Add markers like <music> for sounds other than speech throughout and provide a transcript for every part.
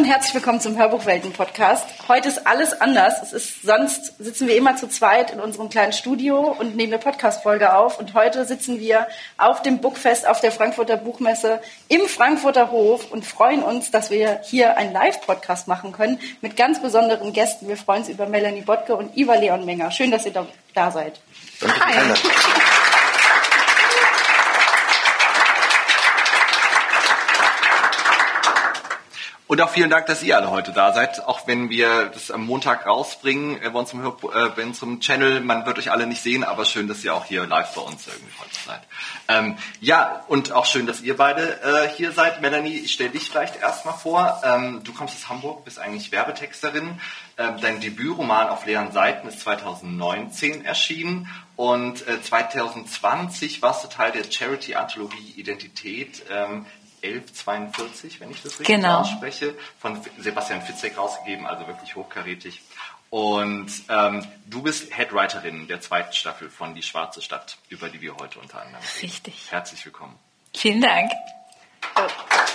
und herzlich willkommen zum Hörbuchwelten-Podcast. Heute ist alles anders. Es ist, sonst sitzen wir immer zu zweit in unserem kleinen Studio und nehmen eine Podcast-Folge auf. Und heute sitzen wir auf dem Bookfest auf der Frankfurter Buchmesse im Frankfurter Hof und freuen uns, dass wir hier einen Live-Podcast machen können mit ganz besonderen Gästen. Wir freuen uns über Melanie Bottke und Iva Leon Menger. Schön, dass ihr da, da seid. Danke. Hi. Und auch vielen Dank, dass ihr alle heute da seid. Auch wenn wir das am Montag rausbringen äh, bei unserem, äh, bei Channel. Man wird euch alle nicht sehen, aber schön, dass ihr auch hier live bei uns irgendwie heute seid. Ähm, ja, und auch schön, dass ihr beide äh, hier seid. Melanie, ich stelle dich vielleicht erstmal vor. Ähm, du kommst aus Hamburg, bist eigentlich Werbetexterin. Ähm, dein Debütroman auf leeren Seiten ist 2019 erschienen und äh, 2020 warst du Teil der Charity-Anthologie Identität ähm, 1142, wenn ich das richtig genau. ausspreche, von Sebastian Fitzek rausgegeben, also wirklich hochkarätig. Und ähm, du bist Headwriterin der zweiten Staffel von Die Schwarze Stadt, über die wir heute unter anderem reden. Richtig. Herzlich willkommen. Vielen Dank. Oh.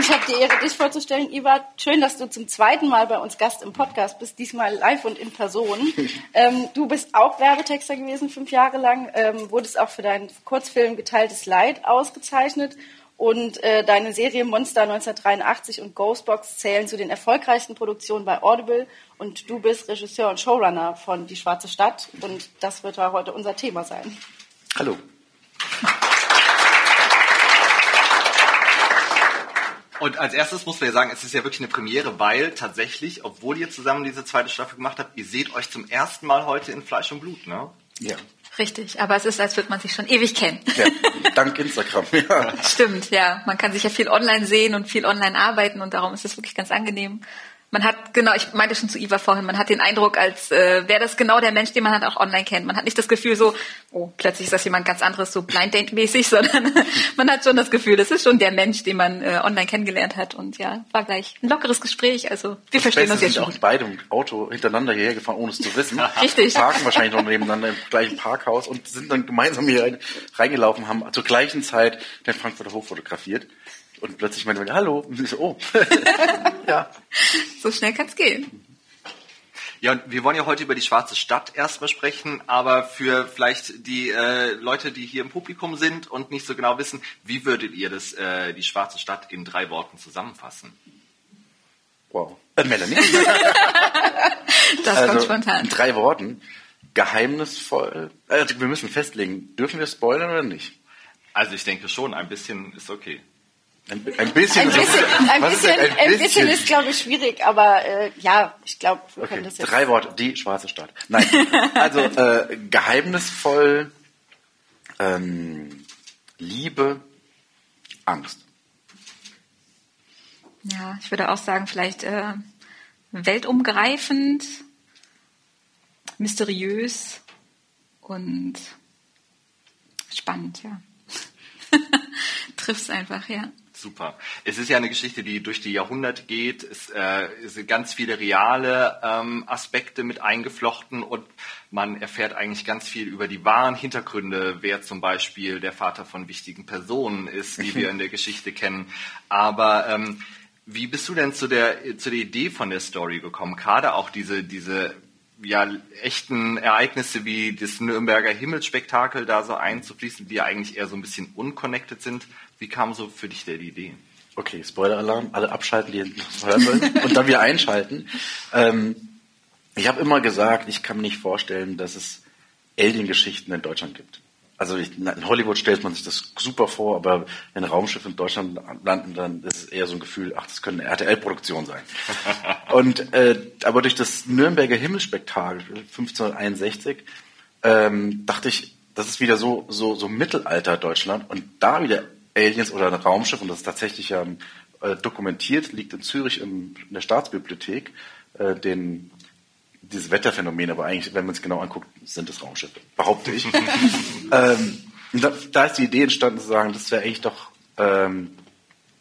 Ich habe die Ehre, dich vorzustellen. Iva, schön, dass du zum zweiten Mal bei uns Gast im Podcast bist, diesmal live und in Person. <laughs> ähm, du bist auch Werbetexter gewesen, fünf Jahre lang, ähm, wurdest auch für deinen Kurzfilm Geteiltes Leid ausgezeichnet. Und äh, deine Serie Monster 1983 und Ghostbox zählen zu den erfolgreichsten Produktionen bei Audible. Und du bist Regisseur und Showrunner von Die Schwarze Stadt. Und das wird heute unser Thema sein. Hallo. Und als erstes muss man ja sagen, es ist ja wirklich eine Premiere, weil tatsächlich, obwohl ihr zusammen diese zweite Staffel gemacht habt, ihr seht euch zum ersten Mal heute in Fleisch und Blut, ne? Ja. Richtig, aber es ist, als würde man sich schon ewig kennen. Ja, dank Instagram, ja. Stimmt, ja. Man kann sich ja viel online sehen und viel online arbeiten und darum ist es wirklich ganz angenehm man hat, genau, ich meinte schon zu Iva vorhin, man hat den Eindruck, als äh, wäre das genau der Mensch, den man halt auch online kennt. Man hat nicht das Gefühl so, oh, plötzlich ist das jemand ganz anderes, so Blind Date-mäßig, <laughs> sondern <laughs> man hat schon das Gefühl, das ist schon der Mensch, den man äh, online kennengelernt hat. Und ja, war gleich ein lockeres Gespräch. Also wir das verstehen Beste uns jetzt sind auch beide im Auto hintereinander hierher gefahren, ohne es zu wissen. <laughs> Richtig. Parken wahrscheinlich noch nebeneinander im gleichen Parkhaus und sind dann gemeinsam hier reingelaufen, haben zur gleichen Zeit den Frankfurter Hof fotografiert. Und plötzlich meinte man, hallo. Und ich so, oh. <laughs> ja. So schnell kann es gehen. Ja, und wir wollen ja heute über die Schwarze Stadt erstmal sprechen, aber für vielleicht die äh, Leute, die hier im Publikum sind und nicht so genau wissen, wie würdet ihr das, äh, die Schwarze Stadt in drei Worten zusammenfassen? Wow. Äh, Melanie? <laughs> das also, kommt spontan. In drei Worten. Geheimnisvoll. Also wir müssen festlegen, dürfen wir spoilern oder nicht? Also ich denke schon, ein bisschen ist okay. Ein, ein, bisschen, ein bisschen, ein bisschen, ein, ein bisschen ist, glaube ich, schwierig, aber äh, ja, ich glaube, wir okay. können das jetzt. Drei Worte, die schwarze Stadt. Nein, <laughs> also äh, geheimnisvoll, ähm, Liebe, Angst. Ja, ich würde auch sagen, vielleicht äh, weltumgreifend, mysteriös und spannend, ja. <laughs> Trifft es einfach, ja. Super. Es ist ja eine Geschichte, die durch die Jahrhunderte geht. Es äh, sind ganz viele reale ähm, Aspekte mit eingeflochten und man erfährt eigentlich ganz viel über die wahren Hintergründe, wer zum Beispiel der Vater von wichtigen Personen ist, die wir in der <laughs> Geschichte kennen. Aber ähm, wie bist du denn zu der, zu der Idee von der Story gekommen? Gerade auch diese, diese ja, echten Ereignisse wie das Nürnberger Himmelsspektakel da so einzufließen, die eigentlich eher so ein bisschen unconnected sind. Wie kam so für dich der die Idee? Okay, Spoiler-Alarm, alle abschalten, die noch hören wollen <laughs> und dann wieder einschalten. Ähm, ich habe immer gesagt, ich kann mir nicht vorstellen, dass es Alien-Geschichten in Deutschland gibt. Also ich, in Hollywood stellt man sich das super vor, aber wenn Raumschiffe in Deutschland landen, dann ist es eher so ein Gefühl, ach, das könnte eine RTL-Produktion sein. <laughs> und äh, aber durch das Nürnberger Himmelsspektakel 1561 ähm, dachte ich, das ist wieder so so so Mittelalter Deutschland und da wieder Aliens oder ein Raumschiff und das ist tatsächlich ja äh, dokumentiert, liegt in Zürich im, in der Staatsbibliothek, äh, den dieses Wetterphänomen, aber eigentlich, wenn man es genau anguckt, sind es Raumschiffe, behaupte ich. <laughs> ähm, da, da, ist die Idee entstanden zu sagen, das wäre eigentlich doch ähm,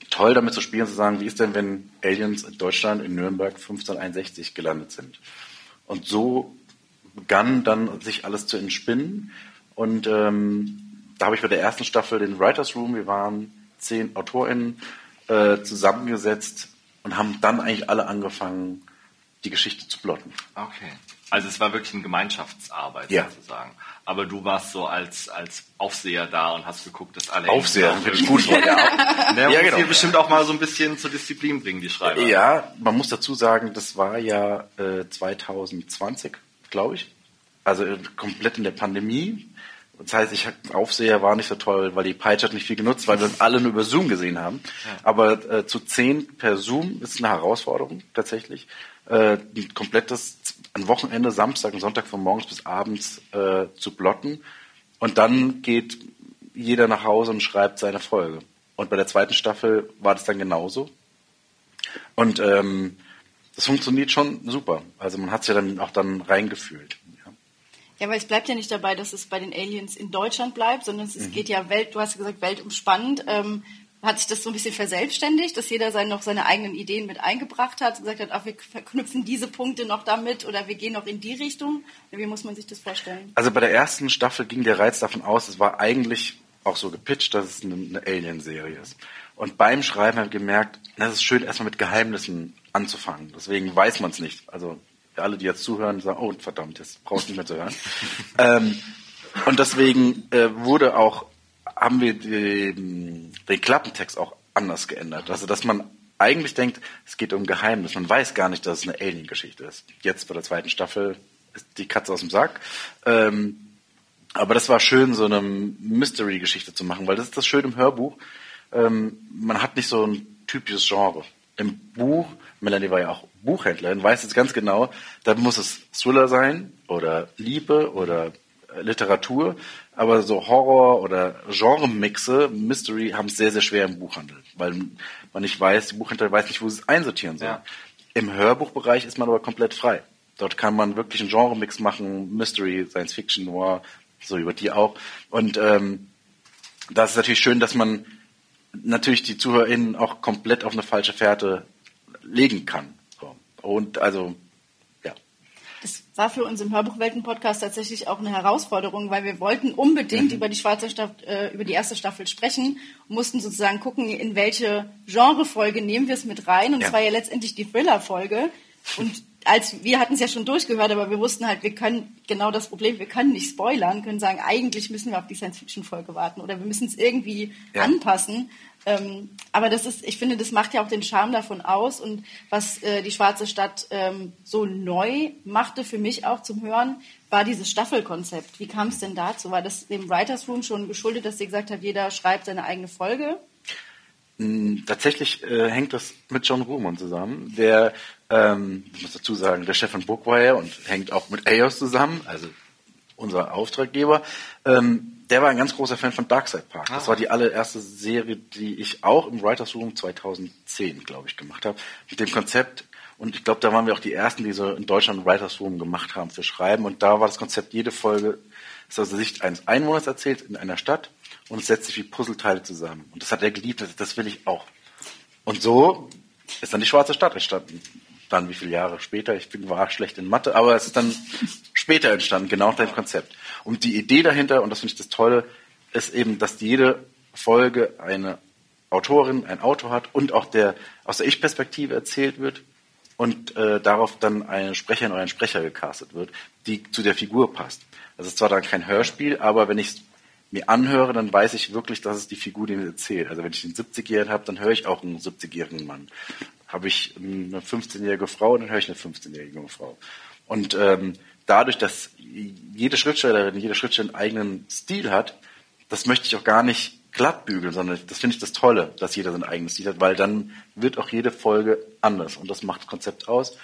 toll, damit zu spielen, zu sagen, wie ist denn, wenn Aliens in Deutschland, in Nürnberg 1561 gelandet sind? Und so begann dann sich alles zu entspinnen. Und ähm, da habe ich bei der ersten Staffel den Writers Room, wir waren zehn AutorInnen äh, zusammengesetzt und haben dann eigentlich alle angefangen, die Geschichte zu plotten. Okay. Also es war wirklich eine Gemeinschaftsarbeit Ja. sozusagen. Aber du warst so als, als Aufseher da und hast geguckt, dass alle... Aufseher, finde ich gut. <laughs> Ja, Ne, Ja, ja, genau. hier bestimmt auch mal so ein bisschen zur Disziplin bringen, die Schreiber. Ja, man muss dazu sagen, das war ja äh, 2020, glaube ich. Also äh, komplett in der Pandemie. Das heißt, ich Aufseher war nicht so toll, weil die Peitsche hat nicht viel genutzt, weil wir uns alle nur über Zoom gesehen haben. Aber äh, zu zehn per Zoom ist eine Herausforderung tatsächlich. Äh, ein komplettes ein Wochenende, Samstag und Sonntag von morgens bis abends äh, zu plotten. Und dann geht jeder nach Hause und schreibt seine Folge. Und bei der zweiten Staffel war das dann genauso. Und ähm, das funktioniert schon super. Also man hat sich ja dann auch dann reingefühlt. Ja. Ja, aber es bleibt ja nicht dabei, dass es bei den Aliens in Deutschland bleibt, sondern es, es geht ja Welt, du hast ja gesagt, weltumspannend. Ähm, hat sich das so ein bisschen verselbstständigt, dass jeder sein, noch seine eigenen Ideen mit eingebracht hat, gesagt hat, ach, wir verknüpfen diese Punkte noch damit oder wir gehen noch in die Richtung? Wie muss man sich das vorstellen? Also bei der ersten Staffel ging der Reiz davon aus, es war eigentlich auch so gepitcht, dass es eine, eine Alien-Serie ist. Und beim Schreiben haben wir gemerkt, es ist schön, erstmal mit Geheimnissen anzufangen. Deswegen weiß man es nicht. Also alle, die jetzt zuhören, sagen, oh verdammt, jetzt brauchst du nicht mehr zu hören. <laughs> ähm, und deswegen äh, wurde auch, haben wir den, den Klappentext auch anders geändert. Also dass man eigentlich denkt, es geht um Geheimnis. Man weiß gar nicht, dass es eine Alien-Geschichte ist. Jetzt bei der zweiten Staffel ist die Katze aus dem Sack. Ähm, aber das war schön, so eine Mystery-Geschichte zu machen, weil das ist das Schöne im Hörbuch. Ähm, man hat nicht so ein typisches Genre. Im Buch, Melanie war ja auch Buchhändlerin, weiß jetzt ganz genau, da muss es Thriller sein oder Liebe oder Literatur, aber so Horror oder Genre-Mixe, Mystery haben es sehr, sehr schwer im Buchhandel, weil man nicht weiß, die Buchhändler weiß nicht, wo sie es einsortieren soll. Ja. Im Hörbuchbereich ist man aber komplett frei. Dort kann man wirklich einen Genre-Mix machen, Mystery, Science Fiction, Noir, so über die auch. Und ähm, das ist natürlich schön, dass man natürlich die ZuhörerInnen auch komplett auf eine falsche Fährte legen kann. So. Und also. Das war für uns im Hörbuchwelten-Podcast tatsächlich auch eine Herausforderung, weil wir wollten unbedingt über die schwarze Staffel, äh, über die erste Staffel sprechen und mussten sozusagen gucken, in welche Genrefolge nehmen wir es mit rein. Und es Ja. war ja letztendlich die Thriller-Folge. Und als wir hatten es ja schon durchgehört, aber wir wussten halt, wir können genau das Problem, wir können nicht spoilern, können sagen, eigentlich müssen wir auf die Science-Fiction-Folge warten oder wir müssen es irgendwie Ja. anpassen. Ähm, aber das ist, ich finde, das macht ja auch den Charme davon aus und was äh, die Schwarze Stadt ähm, so neu machte für mich auch zum Hören, war dieses Staffelkonzept. Wie kam es denn dazu? War das dem Writers Room schon geschuldet, dass sie gesagt hat, jeder schreibt seine eigene Folge? Mm, Tatsächlich äh, hängt das mit John Ruhlmann zusammen, der, ähm, ich muss dazu sagen, der Chef von Bookwire und hängt auch mit Ayos zusammen, also unser Auftraggeber. Ähm, der war ein ganz großer Fan von Darkside Park. Das war die allererste Serie, die ich auch im Writers Room 2010, glaube ich, gemacht habe. Mit dem Konzept. Und ich glaube, da waren wir auch die ersten, die so in Deutschland Writers Room gemacht haben für Schreiben. Und da war das Konzept, jede Folge ist aus der Sicht eines Einwohners erzählt in einer Stadt und es setzt sich wie Puzzleteile zusammen. Und das hat er geliebt, das, das will ich auch. Und so ist dann die Schwarze Stadt entstanden. Dann wie viele Jahre später, ich bin, war schlecht in Mathe, aber es ist dann später entstanden, genau dem Konzept. Und die Idee dahinter, und das finde ich das Tolle, ist eben, dass jede Folge eine Autorin, ein Autor hat und auch der aus der Ich-Perspektive erzählt wird und äh, darauf dann eine Sprecherin oder ein Sprecher gecastet wird, die zu der Figur passt. Das ist zwar dann kein Hörspiel, aber wenn ich mir anhöre, dann weiß ich wirklich, dass es die Figur, die mir erzählt. Also wenn ich einen 70-Jährigen habe, dann höre ich auch einen 70-jährigen Mann. Habe ich eine 15-jährige Frau, dann höre ich eine 15-jährige junge Frau. Und ähm, dadurch, dass jede Schriftstellerin, jede Schriftstellerin einen eigenen Stil hat, das möchte ich auch gar nicht glatt bügeln, sondern das finde ich das Tolle, dass jeder seinen eigenen Stil hat, weil dann wird auch jede Folge anders und das macht das Konzept aus.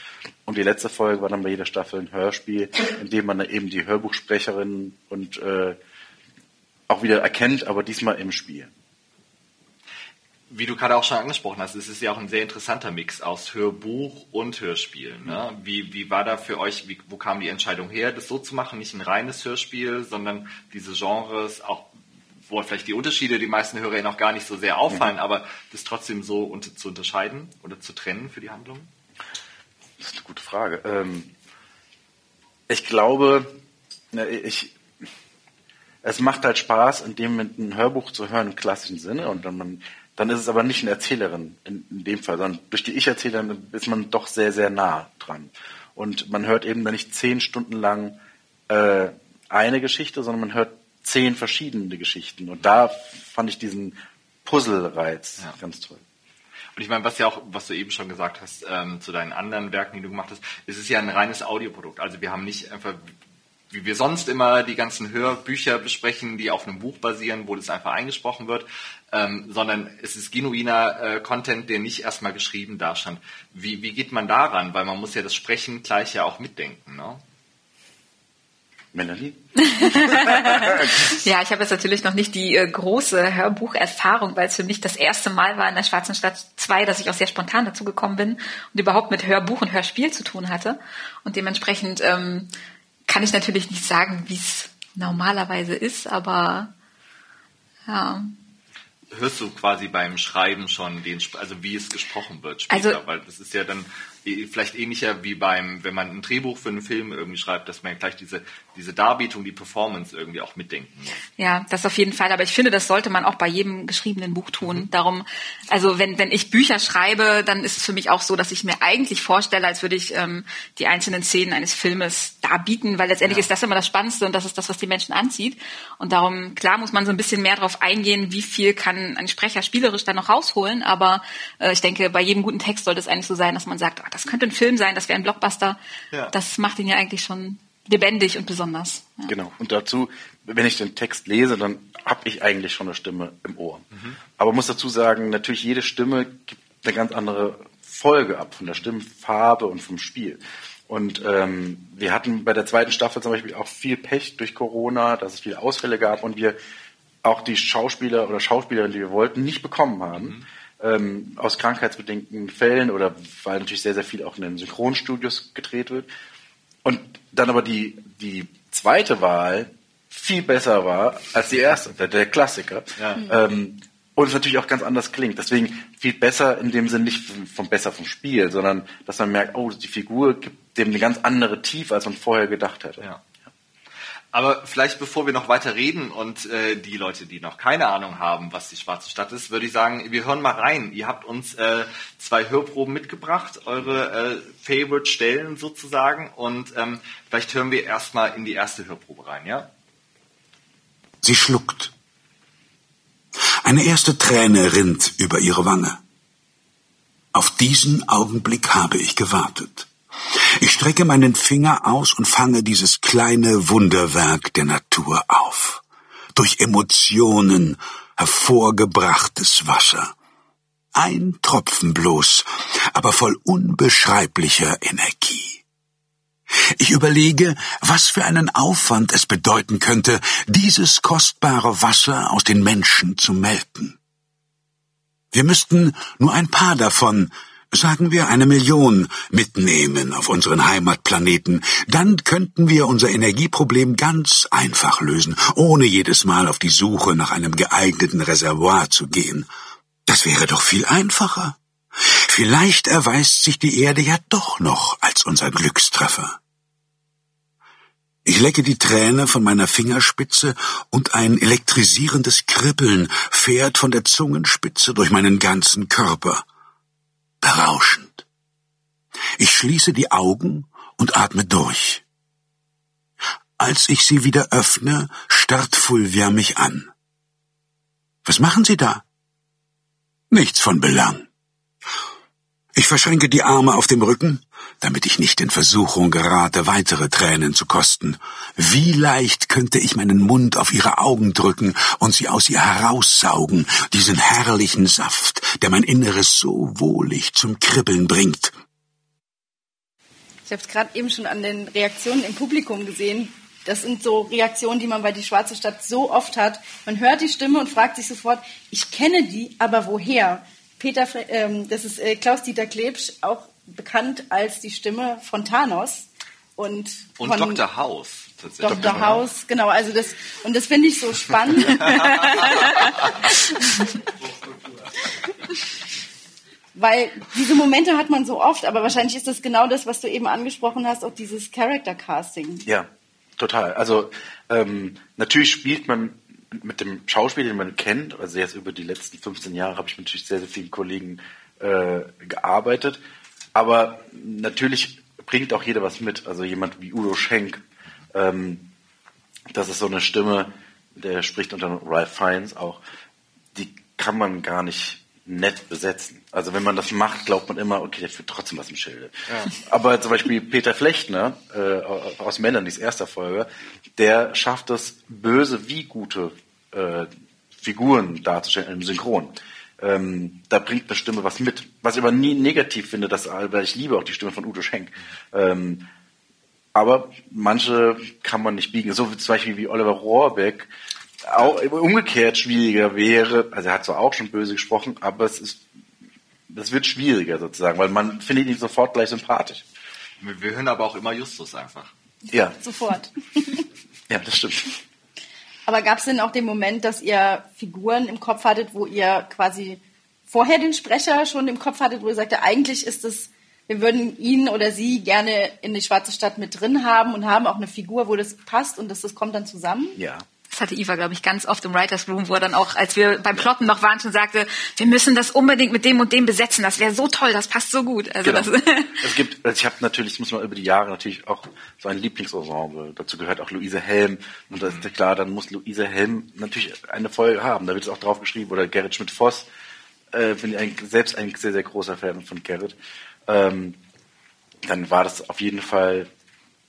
Und die letzte Folge war dann bei jeder Staffel ein Hörspiel, in dem man eben die Hörbuchsprecherin und äh, auch wieder erkennt, aber diesmal im Spiel. Wie du gerade auch schon angesprochen hast, es ist ja auch ein sehr interessanter Mix aus Hörbuch und Hörspiel. Ne? Wie, wie war da für euch, wie, wo kam die Entscheidung her, das so zu machen, nicht ein reines Hörspiel, sondern diese Genres, auch wo vielleicht die Unterschiede die meisten HörerInnen auch gar nicht so sehr auffallen, aber das trotzdem so unter, zu unterscheiden oder zu trennen für die Handlung? Das ist eine gute Frage. Ähm, ich glaube, ich, es macht halt Spaß, in dem ein Hörbuch zu hören im klassischen Sinne und dann man dann ist es aber nicht eine Erzählerin in, in dem Fall, sondern durch die Ich-Erzählerin ist man doch sehr, sehr nah dran. Und man hört eben dann nicht zehn Stunden lang äh, eine Geschichte, sondern man hört zehn verschiedene Geschichten. Und da fand ich diesen Puzzle-Reiz ja. ganz toll. Und ich meine, was ja auch, was du eben schon gesagt hast, ähm, zu deinen anderen Werken, die du gemacht hast, es ist ja ein reines Audioprodukt. Also wir haben nicht einfach, wie wir sonst immer die ganzen Hörbücher besprechen, die auf einem Buch basieren, wo das einfach eingesprochen wird, ähm, sondern es ist genuiner äh, Content, der nicht erstmal geschrieben dastand. Wie, wie geht man daran? Weil man muss ja das Sprechen gleich ja auch mitdenken. Ne? Melanie? <laughs> ja, ich habe jetzt natürlich noch nicht die äh, große Hörbucherfahrung, weil es für mich das erste Mal war in der Schwarzen Stadt 2, dass ich auch sehr spontan dazu gekommen bin und überhaupt mit Hörbuch und Hörspiel zu tun hatte. Und dementsprechend ähm, kann ich natürlich nicht sagen, wie es normalerweise ist, aber ja. Hörst du quasi beim Schreiben schon den, also wie es gesprochen wird später, also, weil das ist ja dann vielleicht ähnlicher wie beim, wenn man ein Drehbuch für einen Film irgendwie schreibt, dass man gleich diese, diese Darbietung, die Performance irgendwie auch mitdenken muss. Ja, das auf jeden Fall. Aber ich finde, das sollte man auch bei jedem geschriebenen Buch tun. Mhm. Darum, also wenn, wenn ich Bücher schreibe, dann ist es für mich auch so, dass ich mir eigentlich vorstelle, als würde ich ähm, die einzelnen Szenen eines Filmes darbieten, weil letztendlich ja. ist das immer das Spannendste und das ist das, was die Menschen anzieht. Und darum, klar, muss man so ein bisschen mehr darauf eingehen, wie viel kann ein Sprecher spielerisch dann noch rausholen. Aber äh, ich denke, bei jedem guten Text sollte es eigentlich so sein, dass man sagt, ah, das könnte ein Film sein, das wäre ein Blockbuster. Ja. Das macht ihn ja eigentlich schon lebendig und besonders. Ja. Genau. Und dazu, wenn ich den Text lese, dann habe ich eigentlich schon eine Stimme im Ohr. Mhm. Aber muss dazu sagen, natürlich jede Stimme gibt eine ganz andere Folge ab von der Stimmfarbe und vom Spiel. Und ähm, wir hatten bei der zweiten Staffel zum Beispiel auch viel Pech durch Corona, dass es viele Ausfälle gab und wir auch die Schauspieler oder Schauspielerinnen, die wir wollten, nicht bekommen haben. Mhm ähm, aus krankheitsbedingten Fällen oder weil natürlich sehr, sehr viel auch in den Synchronstudios gedreht wird. Und dann aber die, die zweite Wahl viel besser war als die erste, der, der Klassiker. Ja. Ähm, und es natürlich auch ganz anders klingt. Deswegen viel besser in dem Sinn nicht vom besser vom Spiel, sondern dass man merkt, oh, die Figur gibt dem eine ganz andere Tiefe, als man vorher gedacht hätte. Ja. Aber vielleicht bevor wir noch weiter reden und äh, die Leute, die noch keine Ahnung haben, was die Schwarze Stadt ist, würde ich sagen, wir hören mal rein. Ihr habt uns äh, zwei Hörproben mitgebracht, eure äh, Favorite Stellen sozusagen. Und ähm, vielleicht hören wir erstmal in die erste Hörprobe rein, ja? Sie schluckt. Eine erste Träne rinnt über ihre Wange. Auf diesen Augenblick habe ich gewartet. Ich strecke meinen Finger aus und fange dieses kleine Wunderwerk der Natur auf. Durch Emotionen hervorgebrachtes Wasser. Ein Tropfen bloß, aber voll unbeschreiblicher Energie. Ich überlege, was für einen Aufwand es bedeuten könnte, dieses kostbare Wasser aus den Menschen zu melken. Wir müssten nur ein paar davon sagen wir eine Million, mitnehmen auf unseren Heimatplaneten, dann könnten wir unser Energieproblem ganz einfach lösen, ohne jedes Mal auf die Suche nach einem geeigneten Reservoir zu gehen. Das wäre doch viel einfacher. Vielleicht erweist sich die Erde ja doch noch als unser Glückstreffer. Ich lecke die Träne von meiner Fingerspitze und ein elektrisierendes Kribbeln fährt von der Zungenspitze durch meinen ganzen Körper berauschend. Ich schließe die Augen und atme durch. Als ich sie wieder öffne, starrt Fulvia mich an. Was machen Sie da? Nichts von Belang. Ich verschränke die Arme auf dem Rücken, damit ich nicht in Versuchung gerate, weitere Tränen zu kosten. Wie leicht könnte ich meinen Mund auf ihre Augen drücken und sie aus ihr heraussaugen, diesen herrlichen Saft, der mein Inneres so wohlig zum Kribbeln bringt. Ich habe es gerade eben schon an den Reaktionen im Publikum gesehen. Das sind so Reaktionen, die man bei Die Schwarze Stadt so oft hat. Man hört die Stimme und fragt sich sofort, ich kenne die, aber woher? Peter, ähm, das ist äh, Klaus-Dieter Klebsch, auch bekannt als die Stimme von Thanos. Und, und von Dr. House. Dr. Dr. House, genau. Also das, und das finde ich so spannend. <laughs> Weil diese Momente hat man so oft, aber wahrscheinlich ist das genau das, was du eben angesprochen hast, auch dieses Character Casting. Ja, total. Also ähm, natürlich spielt man mit dem Schauspiel, den man kennt, also jetzt über die letzten 15 Jahre habe ich mit natürlich sehr, sehr vielen Kollegen äh, gearbeitet. Aber natürlich bringt auch jeder was mit. Also jemand wie Udo Schenk, ähm, das ist so eine Stimme, der spricht unter Ralph Fiennes auch, die kann man gar nicht nett besetzen. Also wenn man das macht, glaubt man immer, okay, der führt trotzdem was im Schilde. Ja. Aber zum Beispiel Peter Flechtner äh, aus Melanies erster Folge, der schafft es, böse wie gute äh, Figuren darzustellen im Synchron. Ähm, da bringt eine Stimme was mit. Was ich aber nie negativ finde, dass, weil ich liebe auch die Stimme von Udo Schenk. Ähm, aber manche kann man nicht biegen. So zum Beispiel wie Oliver Rohrbeck, auch umgekehrt schwieriger wäre, also er hat zwar auch schon böse gesprochen, aber es ist, das wird schwieriger sozusagen, weil man findet ihn sofort gleich sympathisch. Wir hören aber auch immer Justus einfach. Ja. Sofort. <laughs> ja, das stimmt. Aber gab es denn auch den Moment, dass ihr Figuren im Kopf hattet, wo ihr quasi vorher den Sprecher schon im Kopf hattet, wo ihr sagte, eigentlich ist es, wir würden ihn oder sie gerne in die Schwarze Stadt mit drin haben und haben auch eine Figur, wo das passt und das, das kommt dann zusammen? Ja, das hatte Iva, glaube ich, ganz oft im Writers Room, wo er dann auch, als wir beim Plotten noch waren, schon sagte, wir müssen das unbedingt mit dem und dem besetzen. Das wäre so toll, das passt so gut. Also genau. <laughs> es gibt, also ich habe natürlich, muss man über die Jahre natürlich auch so ein Lieblingsensemble. Dazu gehört auch Luise Helm. Und das ist klar, dann muss Luise Helm natürlich eine Folge haben. Da wird es auch drauf geschrieben. Oder Gerrit Schmidt-Voss. Äh, bin ich ein, selbst ein sehr, sehr großer Fan von Gerrit. Ähm, dann war das auf jeden Fall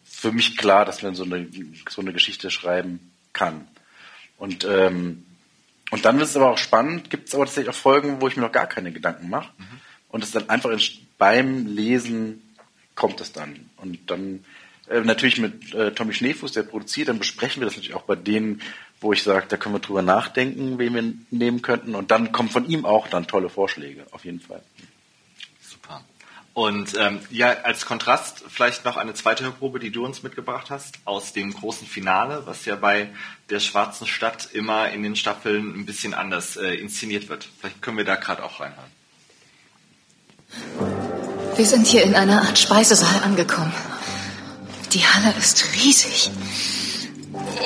für mich klar, dass man so eine, so eine Geschichte schreiben kann. Und, ähm, und dann wird es aber auch spannend, gibt es aber tatsächlich auch Folgen, wo ich mir noch gar keine Gedanken mache. Mhm. Und es dann einfach beim Lesen kommt es dann. Und dann äh, natürlich mit äh, Tommy Schneefuß, der produziert, dann besprechen wir das natürlich auch bei denen, wo ich sage, da können wir drüber nachdenken, wen wir nehmen könnten. Und dann kommen von ihm auch dann tolle Vorschläge, auf jeden Fall. Und ähm, ja, als Kontrast vielleicht noch eine zweite Hörprobe, die du uns mitgebracht hast, aus dem großen Finale, was ja bei der Schwarzen Stadt immer in den Staffeln ein bisschen anders äh, inszeniert wird. Vielleicht können wir da gerade auch reinhören. Wir sind hier in einer Art Speisesaal angekommen. Die Halle ist riesig.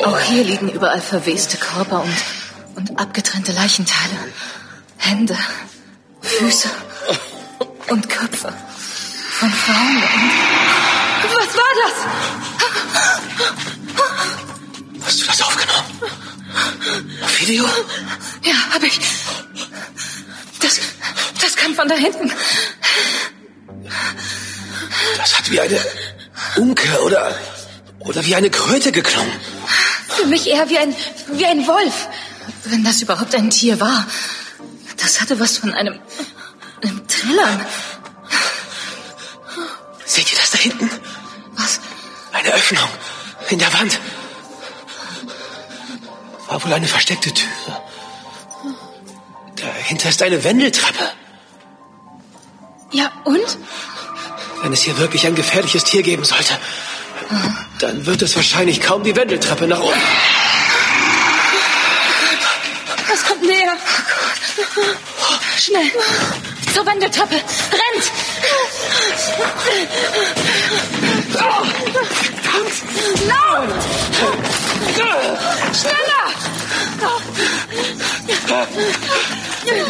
Auch hier liegen überall verweste Körper und, und abgetrennte Leichenteile. Hände, Füße und Köpfe von Frauen. Und was war das? Hast du das aufgenommen? Auf Video? Ja, habe ich. Das, das kam von da hinten. Das hat wie eine Unke oder, oder wie eine Kröte geklungen. Für mich eher wie ein, wie ein Wolf. Wenn das überhaupt ein Tier war. Das hatte was von einem, einem Trillern. Seht ihr das da hinten? Was? Eine Öffnung in der Wand. War wohl eine versteckte Tür. Dahinter ist eine Wendeltreppe. Ja, und? Wenn es hier wirklich ein gefährliches Tier geben sollte, dann wird es wahrscheinlich kaum die Wendeltreppe nach oben. Es kommt näher. Schnell. Zur Wendeltreppe. Rennt! Oh, verdammt! Laut! Schneller!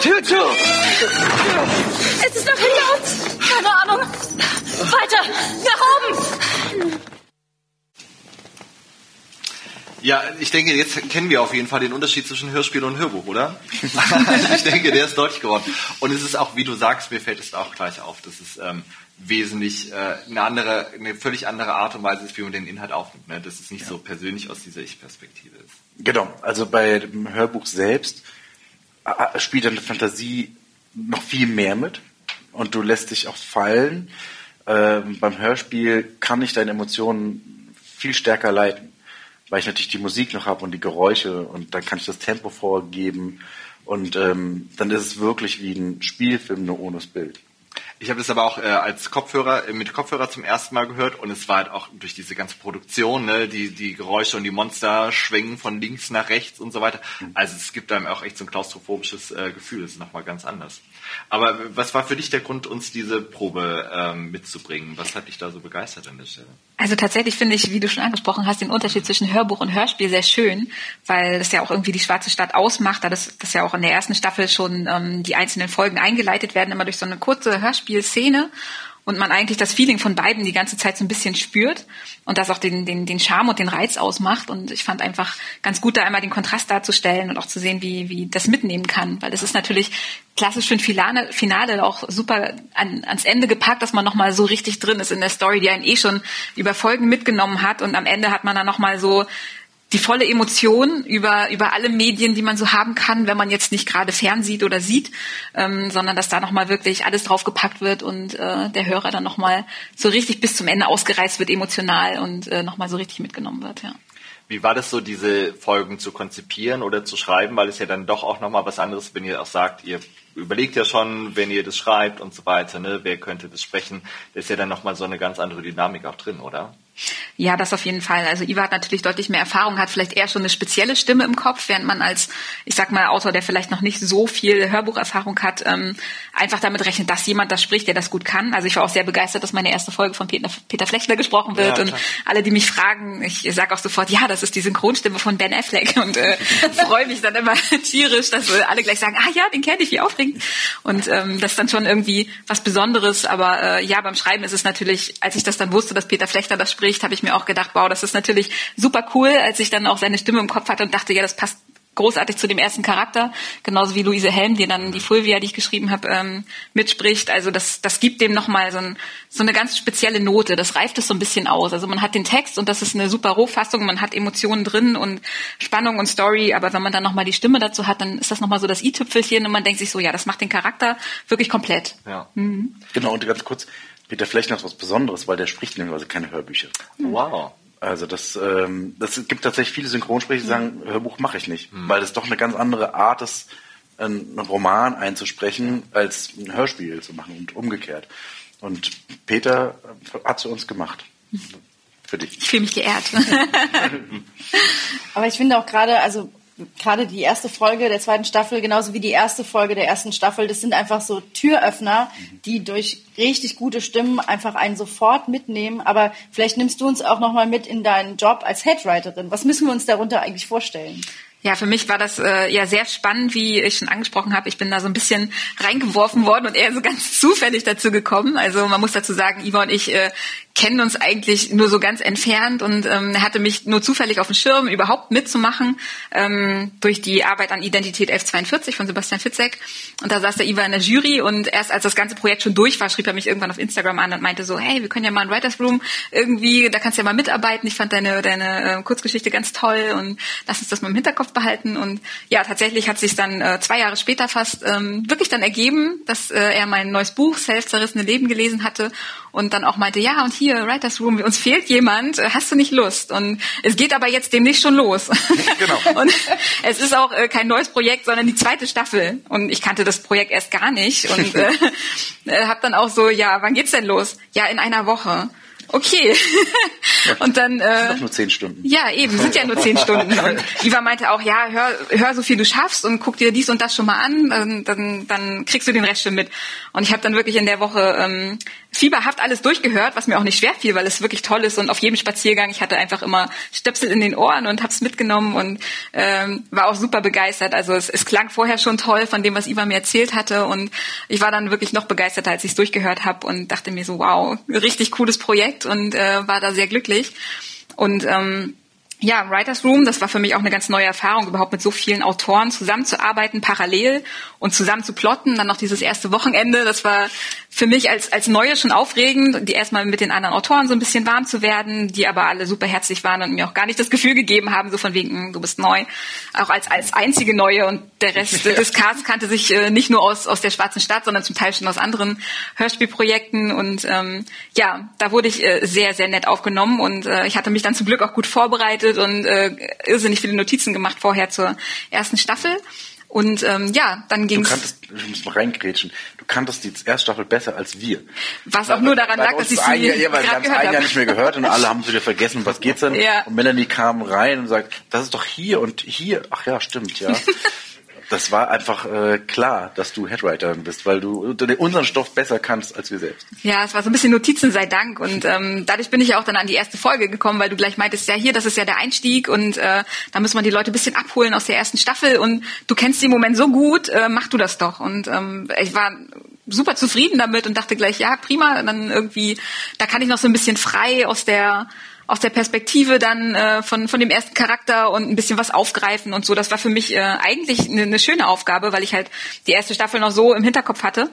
Tür zu! Es ist noch hinter uns! Keine Ahnung! Weiter! Nach oben! Ja, ich denke, jetzt kennen wir auf jeden Fall den Unterschied zwischen Hörspiel und Hörbuch, oder? <laughs> ich denke, der ist deutlich geworden. Und es ist auch, wie du sagst, mir fällt es auch gleich auf, dass es ähm, wesentlich äh, eine andere, eine völlig andere Art und Weise ist, wie man den Inhalt aufnimmt. Ne? Dass es nicht ja. so persönlich aus dieser Ich-Perspektive ist. Genau, also bei dem Hörbuch selbst äh, spielt deine Fantasie noch viel mehr mit und du lässt dich auch fallen. Ähm, beim Hörspiel kann ich deine Emotionen viel stärker leiten weil ich natürlich die Musik noch habe und die Geräusche und dann kann ich das Tempo vorgeben und ähm, dann ist es wirklich wie ein Spielfilm nur ohne das Bild. Ich habe das aber auch äh, als Kopfhörer äh, mit Kopfhörer zum ersten Mal gehört und es war halt auch durch diese ganze Produktion, ne, die die Geräusche und die Monster schwenken von links nach rechts und so weiter. Also es gibt einem auch echt so ein klaustrophobisches äh, Gefühl. Das ist nochmal ganz anders. Aber was war für dich der Grund, uns diese Probe ähm, mitzubringen? Was hat dich da so begeistert an der Stelle? Also tatsächlich finde ich, wie du schon angesprochen hast, den Unterschied zwischen Hörbuch und Hörspiel sehr schön, weil das ja auch irgendwie die Schwarze Stadt ausmacht, da das, das ja auch in der ersten Staffel schon ähm, die einzelnen Folgen eingeleitet werden, immer durch so eine kurze Hörspielszene und man eigentlich das Feeling von beiden die ganze Zeit so ein bisschen spürt und das auch den, den, den Charme und den Reiz ausmacht. Und ich fand einfach ganz gut, da einmal den Kontrast darzustellen und auch zu sehen, wie, wie das mitnehmen kann. Weil das ist natürlich klassisch für ein Finale, Finale auch super an, ans Ende gepackt, dass man nochmal so richtig drin ist in der Story, die einen eh schon über Folgen mitgenommen hat. Und am Ende hat man dann nochmal so die volle Emotion über, über alle Medien, die man so haben kann, wenn man jetzt nicht gerade fernsieht oder sieht, ähm, sondern dass da nochmal wirklich alles draufgepackt wird und äh, der Hörer dann nochmal so richtig bis zum Ende ausgereizt wird, emotional und äh, nochmal so richtig mitgenommen wird, ja. Wie war das so, diese Folgen zu konzipieren oder zu schreiben? Weil es ja dann doch auch nochmal was anderes, wenn ihr auch sagt, ihr überlegt ja schon, wenn ihr das schreibt und so weiter, ne, wer könnte das sprechen? Da ist ja dann nochmal so eine ganz andere Dynamik auch drin, oder? Ja, das auf jeden Fall. Also Iva hat natürlich deutlich mehr Erfahrung, hat vielleicht eher schon eine spezielle Stimme im Kopf, während man als, ich sag mal, Autor, der vielleicht noch nicht so viel Hörbucherfahrung hat, ähm, einfach damit rechnet, dass jemand das spricht, der das gut kann. Also ich war auch sehr begeistert, dass meine erste Folge von Peter, Peter Flechler gesprochen wird. Ja, und alle, die mich fragen, ich sage auch sofort, ja, das ist die Synchronstimme von Ben Affleck und äh, <laughs> freue mich dann immer <laughs> tierisch, dass alle gleich sagen, ah ja, den kenne ich, wie aufregend. Und ähm, das ist dann schon irgendwie was Besonderes. Aber äh, ja, beim Schreiben ist es natürlich, als ich das dann wusste, dass Peter Flechler das spricht, spricht, habe ich mir auch gedacht, wow, das ist natürlich super cool, als ich dann auch seine Stimme im Kopf hatte und dachte, ja, das passt großartig zu dem ersten Charakter, genauso wie Luise Helm, die dann die Fulvia, die ich geschrieben habe, ähm, mitspricht. Also das, das gibt dem nochmal so, ein, so eine ganz spezielle Note. Das reift es so ein bisschen aus. Also man hat den Text und das ist eine super Rohfassung, man hat Emotionen drin und Spannung und Story, aber wenn man dann nochmal die Stimme dazu hat, dann ist das nochmal so das i-Tüpfelchen und man denkt sich so, ja, das macht den Charakter wirklich komplett. Ja. Mhm. Genau, und ganz kurz, Peter Flechner ist was Besonderes, weil der spricht nämlich keine Hörbücher. Wow. Also das, ähm, das gibt tatsächlich viele Synchronsprecher, die sagen, Hörbuch mache ich nicht, mhm. weil es doch eine ganz andere Art ist, einen Roman einzusprechen, als ein Hörspiel zu machen und umgekehrt. Und Peter hat zu uns gemacht. Für dich. Ich fühle mich geehrt. <laughs> <laughs> Aber ich finde auch gerade, also gerade die erste Folge der zweiten Staffel, genauso wie die erste Folge der ersten Staffel, das sind einfach so Türöffner, die durch richtig gute Stimmen einfach einen sofort mitnehmen. Aber vielleicht nimmst du uns auch nochmal mit in deinen Job als Headwriterin. Was müssen wir uns darunter eigentlich vorstellen? Ja, für mich war das äh, ja sehr spannend, wie ich schon angesprochen habe. Ich bin da so ein bisschen reingeworfen worden und eher so ganz <laughs> zufällig dazu gekommen. Also man muss dazu sagen, Iva und ich äh, kennen uns eigentlich nur so ganz entfernt und ähm, er hatte mich nur zufällig auf dem Schirm, überhaupt mitzumachen, ähm, durch die Arbeit an Identität 1142 von Sebastian Fitzek. Und da saß der Iva in der Jury und erst als das ganze Projekt schon durch war, schrieb er mich irgendwann auf Instagram an und meinte so, hey, wir können ja mal ein Writers Room irgendwie, da kannst du ja mal mitarbeiten. Ich fand deine, deine äh, Kurzgeschichte ganz toll und lass uns das mal im Hinterkopf behalten. Und ja, tatsächlich hat sich dann äh, zwei Jahre später fast ähm, wirklich dann ergeben, dass äh, er mein neues Buch, Selbstzerrissene Leben, gelesen hatte und dann auch meinte, ja, und hier, Writers Room, uns fehlt jemand, äh, hast du nicht Lust? Und es geht aber jetzt demnächst schon los. <laughs> Genau. <laughs> und es ist auch äh, kein neues Projekt, sondern die zweite Staffel. Und ich kannte das Projekt erst gar nicht und <laughs> äh, äh, habe dann auch so, ja, wann geht's denn los? Ja, in einer Woche okay. und dann. Äh, sind nur zehn Stunden. Ja, eben, sind ja nur zehn <laughs> Stunden. Und Iva meinte auch, ja, hör, hör so viel du schaffst und guck dir dies und das schon mal an, dann, dann, dann kriegst du den Rest schon mit. Und ich habe dann wirklich in der Woche ähm, fieberhaft alles durchgehört, was mir auch nicht schwer fiel, weil es wirklich toll ist. Und auf jedem Spaziergang, ich hatte einfach immer Stöpsel in den Ohren und hab's mitgenommen und ähm, war auch super begeistert. Also es, es klang vorher schon toll von dem, was Iva mir erzählt hatte. Und ich war dann wirklich noch begeisterter, als ich es durchgehört habe und dachte mir so, wow, richtig cooles Projekt und äh, war da sehr glücklich. Und ähm, ja, Writers Room, das war für mich auch eine ganz neue Erfahrung, überhaupt mit so vielen Autoren zusammenzuarbeiten, parallel und zusammen zu plotten. Dann noch dieses erste Wochenende, das war für mich als, als Neue schon aufregend, die erstmal mit den anderen Autoren so ein bisschen warm zu werden, die aber alle super herzlich waren und mir auch gar nicht das Gefühl gegeben haben, so von wegen, hm, du bist neu, auch als, als einzige Neue und der Rest ja. <laughs> des Casts kannte sich äh, nicht nur aus, aus der Schwarzen Stadt, sondern zum Teil schon aus anderen Hörspielprojekten und ähm, ja, da wurde ich äh, sehr, sehr nett aufgenommen und äh, ich hatte mich dann zum Glück auch gut vorbereitet und äh, irrsinnig viele Notizen gemacht vorher zur ersten Staffel Und ähm, ja, dann ging's. kanntest, ich muss mal reingrätschen, du kanntest die erste Staffel besser als wir. Was auch nur daran lag, dass ich uns ein sie Jahr, ja, weil wir haben es ein Jahr nicht mehr gehört und alle haben wieder vergessen, was geht's denn? Ja. Und Melanie kam rein und sagt, das ist doch hier und hier. Ach ja, stimmt, ja. <laughs> Das war einfach äh, klar, dass du Headwriterin bist, weil du unseren Stoff besser kannst als wir selbst. Ja, es war so ein bisschen Notizen sei Dank und ähm, dadurch bin ich auch dann an die erste Folge gekommen, weil du gleich meintest, ja hier, das ist ja der Einstieg und äh, da muss man die Leute ein bisschen abholen aus der ersten Staffel und du kennst die im Moment so gut, äh, mach du das doch und ähm, ich war super zufrieden damit und dachte gleich, ja prima, dann irgendwie, da kann ich noch so ein bisschen frei aus der aus der Perspektive dann äh, von, von dem ersten Charakter und ein bisschen was aufgreifen und so. Das war für mich äh, eigentlich eine, eine schöne Aufgabe, weil ich halt die erste Staffel noch so im Hinterkopf hatte.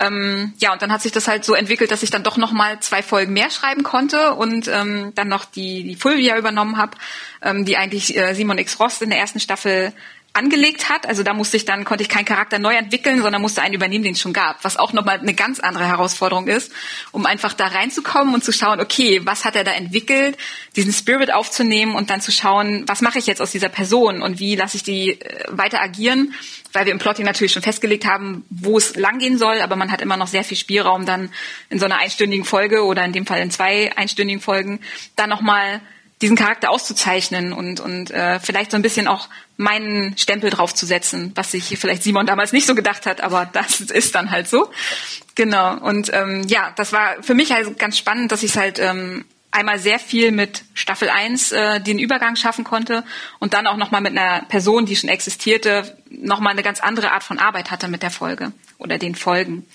Ähm, ja, und dann hat sich das halt so entwickelt, dass ich dann doch noch mal zwei Folgen mehr schreiben konnte und ähm, dann noch die, die Fulvia übernommen habe, ähm, die eigentlich äh, Simon X. Rost in der ersten Staffel angelegt hat. Also da musste ich dann, konnte ich keinen Charakter neu entwickeln, sondern musste einen übernehmen, den es schon gab. Was auch nochmal eine ganz andere Herausforderung ist, um einfach da reinzukommen und zu schauen, okay, was hat er da entwickelt, diesen Spirit aufzunehmen und dann zu schauen, was mache ich jetzt aus dieser Person und wie lasse ich die äh, weiter agieren, weil wir im Plotting natürlich schon festgelegt haben, wo es langgehen soll, aber man hat immer noch sehr viel Spielraum dann in so einer einstündigen Folge oder in dem Fall in zwei einstündigen Folgen dann nochmal diesen Charakter auszuzeichnen und, und äh, vielleicht so ein bisschen auch meinen Stempel draufzusetzen, was sich vielleicht Simon damals nicht so gedacht hat, aber das ist dann halt so. Genau. Und ähm, ja, das war für mich halt ganz spannend, dass ich es halt ähm, einmal sehr viel mit Staffel 1 äh, den Übergang schaffen konnte und dann auch nochmal mit einer Person, die schon existierte, nochmal eine ganz andere Art von Arbeit hatte mit der Folge oder den Folgen.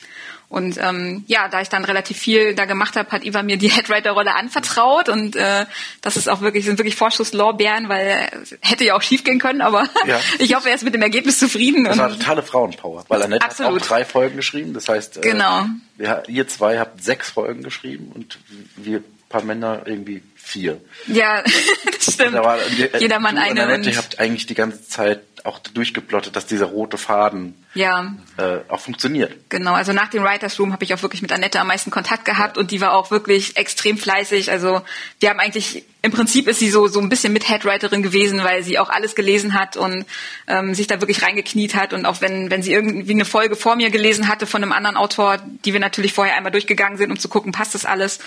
Und ähm, ja, da ich dann relativ viel da gemacht habe, hat Iva mir die <laughs> Headwriter-Rolle anvertraut und äh, das ist auch wirklich sind wirklich Vorschusslorbeeren, weil es hätte ja auch schief gehen können, aber <laughs> Ja. ich hoffe, er ist mit dem Ergebnis zufrieden. Das war totale Frauenpower, weil Annette Absolut. hat auch drei Folgen geschrieben. Das heißt, Genau. äh, wir, ihr zwei habt sechs Folgen geschrieben und wir paar Männer irgendwie vier. ja, <laughs> das stimmt. Da war, äh, Jeder Mann du und eine. Annette, Und, ihr habt eigentlich die ganze Zeit auch durchgeplottet, dass dieser rote Faden ja, äh, auch funktioniert. Genau, also nach dem Writers Room habe ich auch wirklich mit Annette am meisten Kontakt gehabt und die war auch wirklich extrem fleißig. Also wir haben eigentlich, im Prinzip ist sie so, so ein bisschen mit Headwriterin gewesen, weil sie auch alles gelesen hat und ähm, sich da wirklich reingekniet hat. Und auch wenn, wenn sie irgendwie eine Folge vor mir gelesen hatte von einem anderen Autor, die wir natürlich vorher einmal durchgegangen sind, um zu gucken, passt das alles,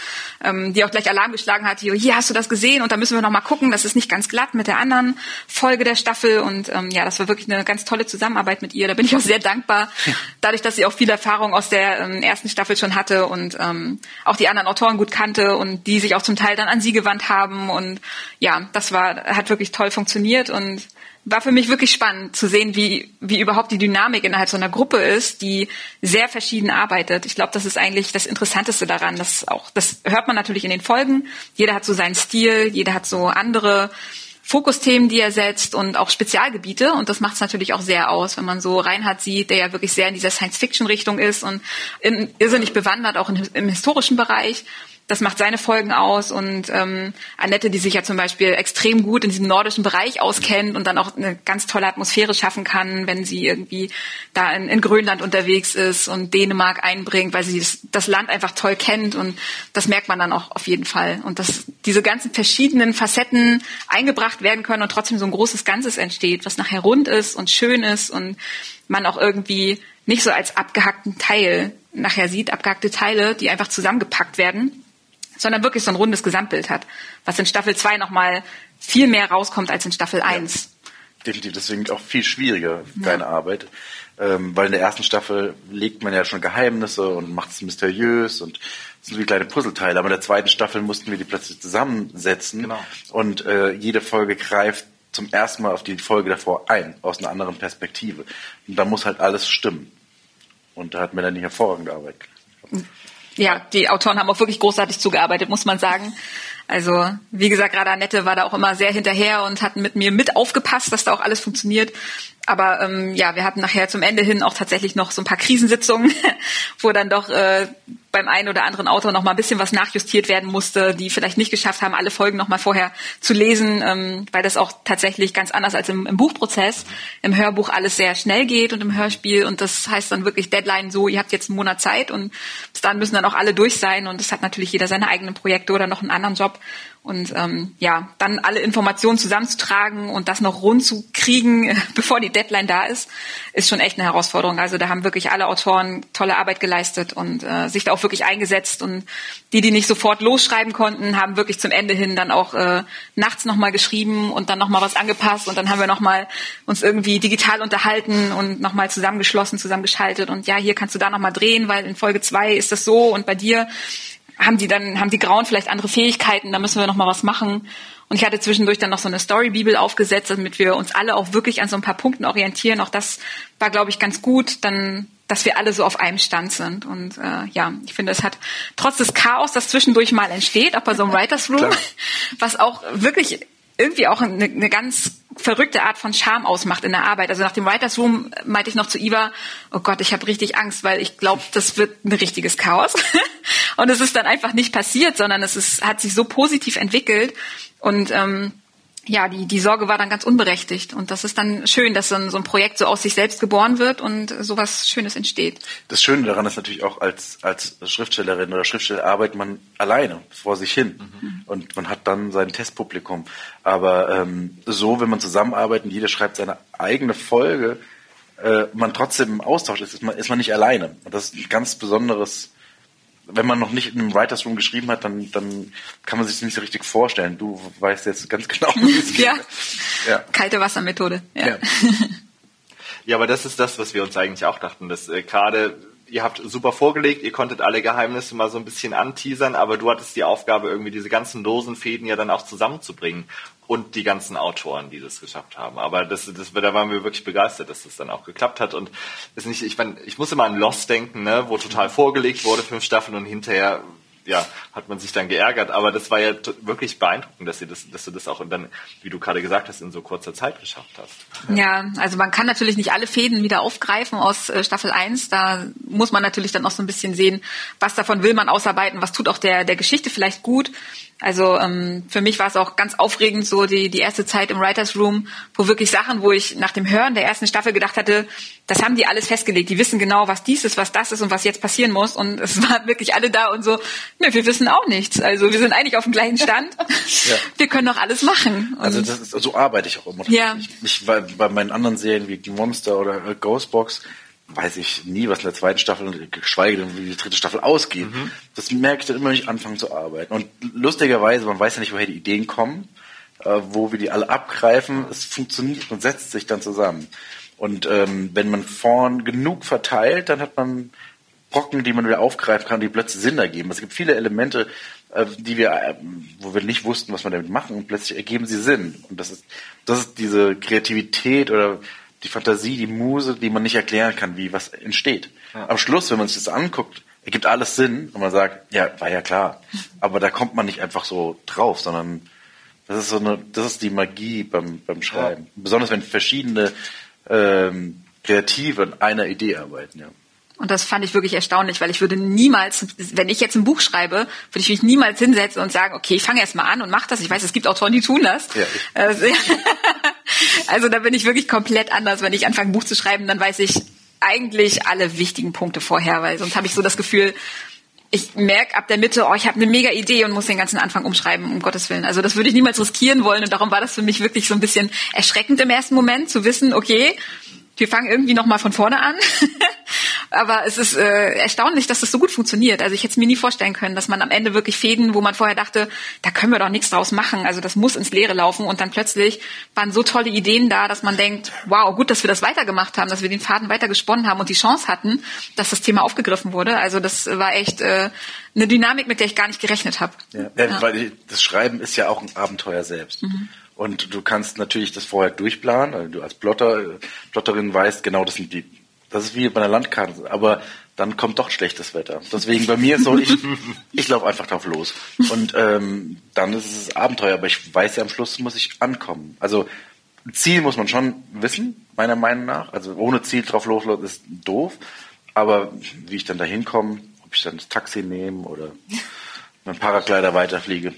ähm, die auch gleich Alarm geschlagen hat, hier, hier hast du das gesehen und da müssen wir noch mal gucken, das ist nicht ganz glatt mit der anderen Folge der Staffel. Und ähm, ja, das war wirklich eine ganz tolle Zusammenarbeit mit ihr. Da bin ich auch sehr dankbar, dadurch, dass sie auch viel Erfahrung aus der ähm, ersten Staffel schon hatte und ähm, auch die anderen Autoren gut kannte und die sich auch zum Teil dann an sie gewandt haben. Und ja, das war, hat wirklich toll funktioniert und war für mich wirklich spannend zu sehen, wie, wie überhaupt die Dynamik innerhalb so einer Gruppe ist, die sehr verschieden arbeitet. Ich glaube, das ist eigentlich das Interessanteste daran, dass auch, das hört man natürlich in den Folgen. Jeder hat so seinen Stil, jeder hat so andere Fokusthemen, die er setzt und auch Spezialgebiete. Und das macht es natürlich auch sehr aus, wenn man so Reinhard sieht, der ja wirklich sehr in dieser Science-Fiction-Richtung ist und in, irrsinnig bewandert, auch in, im historischen Bereich. Das macht seine Folgen aus. Und ähm, Annette, die sich ja zum Beispiel extrem gut in diesem nordischen Bereich auskennt und dann auch eine ganz tolle Atmosphäre schaffen kann, wenn sie irgendwie da in, in Grönland unterwegs ist und Dänemark einbringt, weil sie das, das Land einfach toll kennt. Und das merkt man dann auch auf jeden Fall. Und dass diese ganzen verschiedenen Facetten eingebracht werden können und trotzdem so ein großes Ganzes entsteht, was nachher rund ist und schön ist und man auch irgendwie nicht so als abgehackten Teil nachher sieht, abgehackte Teile, die einfach zusammengepackt werden, sondern wirklich so ein rundes Gesamtbild hat, was in Staffel 2 nochmal viel mehr rauskommt als in Staffel 1. Definitiv, deswegen auch viel schwieriger, deine Arbeit. Ähm, weil in der ersten Staffel legt man ja schon Geheimnisse und macht es mysteriös und sind wie kleine Puzzleteile. Aber in der zweiten Staffel mussten wir die plötzlich zusammensetzen Genau. und äh, jede Folge greift zum ersten Mal auf die Folge davor ein, aus einer anderen Perspektive. Und da muss halt alles stimmen. Und da hat Melanie hervorragende Arbeit gemacht. Ja, die Autoren haben auch wirklich großartig zugearbeitet, muss man sagen. Also, wie gesagt, gerade Annette war da auch immer sehr hinterher und hat mit mir mit aufgepasst, dass da auch alles funktioniert. Aber ähm, ja, wir hatten nachher zum Ende hin auch tatsächlich noch so ein paar Krisensitzungen, <laughs> wo dann doch äh, beim einen oder anderen Autor noch mal ein bisschen was nachjustiert werden musste, die vielleicht nicht geschafft haben, alle Folgen noch mal vorher zu lesen, ähm, weil das auch tatsächlich ganz anders als im, im Buchprozess, im Hörbuch alles sehr schnell geht und im Hörspiel. Und das heißt dann wirklich Deadline so, ihr habt jetzt einen Monat Zeit und bis dann müssen dann auch alle durch sein. Und es hat natürlich jeder seine eigenen Projekte oder noch einen anderen Job Und ähm, ja, dann alle Informationen zusammenzutragen und das noch rund zu kriegen, <laughs> bevor die Deadline da ist, ist schon echt eine Herausforderung. Also da haben wirklich alle Autoren tolle Arbeit geleistet und äh, sich da auch wirklich eingesetzt. Und die, die nicht sofort losschreiben konnten, haben wirklich zum Ende hin dann auch äh, nachts nochmal geschrieben und dann nochmal was angepasst. Und dann haben wir nochmal uns irgendwie digital unterhalten und nochmal zusammengeschlossen, zusammengeschaltet. Und ja, hier kannst du da nochmal drehen, weil in Folge zwei ist das so und bei dir haben die dann, haben die Grauen vielleicht andere Fähigkeiten, da müssen wir noch mal was machen. Und ich hatte zwischendurch dann noch so eine Story-Bibel aufgesetzt, damit wir uns alle auch wirklich an so ein paar Punkten orientieren. Auch das war, glaube ich, ganz gut, dann, dass wir alle so auf einem Stand sind. Und äh, ja, ich finde, es hat trotz des Chaos, das zwischendurch mal entsteht, auch bei so einem <laughs> Writers Room, was auch wirklich irgendwie auch eine, eine ganz verrückte Art von Charme ausmacht in der Arbeit. Also nach dem Writers Room meinte ich noch zu Iva, oh Gott, ich habe richtig Angst, weil ich glaube, das wird ein richtiges Chaos. <laughs> Und es ist dann einfach nicht passiert, sondern es ist, hat sich so positiv entwickelt. Und ähm, ja, die, die Sorge war dann ganz unberechtigt. Und das ist dann schön, dass dann so ein Projekt so aus sich selbst geboren wird und sowas Schönes entsteht. Das Schöne daran ist natürlich auch, als, als Schriftstellerin oder Schriftsteller arbeitet man alleine vor sich hin. Mhm. Und man hat dann sein Testpublikum. Aber ähm, so, wenn man zusammenarbeitet und jeder schreibt seine eigene Folge, äh, man trotzdem im Austausch ist, ist man, ist man nicht alleine. Und das ist ein ganz besonderes wenn man noch nicht in einem Writers Room geschrieben hat, dann, dann kann man sich das nicht so richtig vorstellen. Du weißt jetzt ganz genau, wie es <laughs> geht. ja. ja. Kalte Wassermethode. Ja. ja. <laughs> ja. aber das ist das, was wir uns eigentlich auch dachten, dass äh, gerade ihr habt super vorgelegt, ihr konntet alle Geheimnisse mal so ein bisschen anteasern, aber du hattest die Aufgabe, irgendwie diese ganzen losen Fäden ja dann auch zusammenzubringen und die ganzen Autoren, die das geschafft haben. Aber das, das, da waren wir wirklich begeistert, dass das dann auch geklappt hat. Und ist nicht, ich, mein, ich muss immer an Lost denken, ne, wo total vorgelegt wurde, fünf Staffeln und hinterher ja, hat man sich dann geärgert, aber das war ja wirklich beeindruckend, dass, ihr das, dass du das auch dann, wie du gerade gesagt hast, in so kurzer Zeit geschafft hast. Ja, also man kann natürlich nicht alle Fäden wieder aufgreifen aus äh, Staffel 1. Da muss man natürlich dann auch so ein bisschen sehen, was davon will man ausarbeiten, was tut auch der, der Geschichte vielleicht gut. Also ähm, für mich war es auch ganz aufregend, so die, die erste Zeit im Writers Room, wo wirklich Sachen, wo ich nach dem Hören der ersten Staffel gedacht hatte, das haben die alles festgelegt. Die wissen genau, was dies ist, was das ist und was jetzt passieren muss. Und es <laughs> waren wirklich alle da und so, ne, wir wissen auch nichts. Also wir sind eigentlich auf dem gleichen Stand. <laughs> ja. Wir können doch alles machen. Und also ist, so arbeite ich auch immer. Ja. Ich, ich, bei, bei meinen anderen Serien wie Monster oder Ghostbox weiß ich nie, was in der zweiten Staffel, geschweige denn, wie die dritte Staffel ausgeht. Mhm. Das merke ich dann immer, wenn ich anfange zu arbeiten. Und lustigerweise, man weiß ja nicht, woher die Ideen kommen, äh, wo wir die alle abgreifen. Es funktioniert und setzt sich dann zusammen. Und ähm, wenn man vorn genug verteilt, dann hat man Brocken, die man wieder aufgreifen kann, die plötzlich Sinn ergeben. Es gibt viele Elemente, äh, die wir, äh, wo wir nicht wussten, was wir damit machen, und plötzlich ergeben sie Sinn. Und das ist, das ist diese Kreativität oder die Fantasie, die Muse, die man nicht erklären kann, wie was entsteht. Ja. Am Schluss, wenn man sich das anguckt, ergibt alles Sinn und man sagt, ja, war ja klar. <laughs> Aber da kommt man nicht einfach so drauf, sondern das ist so eine, das ist die Magie beim, beim Schreiben. Ja. Besonders wenn verschiedene ähm, Kreative an einer Idee arbeiten, ja. Und das fand ich wirklich erstaunlich, weil ich würde niemals, wenn ich jetzt ein Buch schreibe, würde ich mich niemals hinsetzen und sagen, okay, ich fange erst mal an und mach das. Ich weiß, es gibt Autoren, die tun das. Ja. <laughs> Also, da bin ich wirklich komplett anders. Wenn ich anfange, ein Buch zu schreiben, dann weiß ich eigentlich alle wichtigen Punkte vorher, weil sonst habe ich so das Gefühl, ich merke ab der Mitte, oh, ich habe eine mega Idee und muss den ganzen Anfang umschreiben, um Gottes Willen. Also das würde ich niemals riskieren wollen und darum war das für mich wirklich so ein bisschen erschreckend im ersten Moment zu wissen, okay, wir fangen irgendwie nochmal von vorne an. <laughs> Aber es ist äh, erstaunlich, dass das so gut funktioniert. Also ich hätte es mir nie vorstellen können, dass man am Ende wirklich Fäden, wo man vorher dachte, da können wir doch nichts draus machen. Also das muss ins Leere laufen. Und dann plötzlich waren so tolle Ideen da, dass man denkt, wow, gut, dass wir das weitergemacht haben, dass wir den Faden weiter gesponnen haben und die Chance hatten, dass das Thema aufgegriffen wurde. Also das war echt äh, eine Dynamik, mit der ich gar nicht gerechnet habe. Ja, ja. Weil das Schreiben ist ja auch ein Abenteuer selbst. Mhm. Und du kannst natürlich das vorher durchplanen. Also du als Plotter, Plotterin weißt, genau das sind die, das ist wie bei einer Landkarte. Aber dann kommt doch schlechtes Wetter. Deswegen bei mir so, ich, <laughs> ich laufe einfach drauf los. Und ähm, dann ist es Abenteuer. Aber ich weiß ja, am Schluss muss ich ankommen. Also Ziel muss man schon wissen, meiner Meinung nach. Also ohne Ziel drauf los ist doof. Aber wie ich dann da hinkomme, ob ich dann das Taxi nehme oder mit dem Paraglider weiterfliege,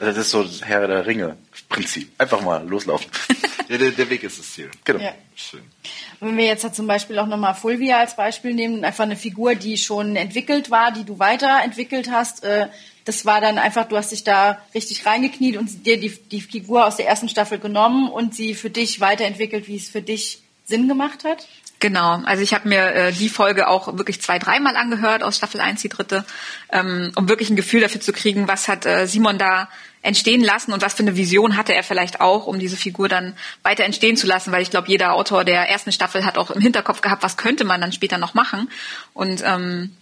Das ist so das Herr der Ringe-Prinzip. Einfach mal loslaufen. <laughs> Ja, der, der Weg ist das Ziel. Genau. Ja. Schön. Wenn wir jetzt zum Beispiel auch nochmal Fulvia als Beispiel nehmen, einfach eine Figur, die schon entwickelt war, die du weiterentwickelt hast, äh, das war dann einfach, du hast dich da richtig reingekniet und dir die, die Figur aus der ersten Staffel genommen und sie für dich weiterentwickelt, wie es für dich Sinn gemacht hat? Genau, also ich habe mir äh, die Folge auch wirklich zwei, dreimal angehört aus Staffel 1, die dritte, ähm, um wirklich ein Gefühl dafür zu kriegen, was hat äh, Simon da entstehen lassen und was für eine Vision hatte er vielleicht auch, um diese Figur dann weiter entstehen zu lassen, weil ich glaube, jeder Autor der ersten Staffel hat auch im Hinterkopf gehabt, was könnte man dann später noch machen. Und ähm,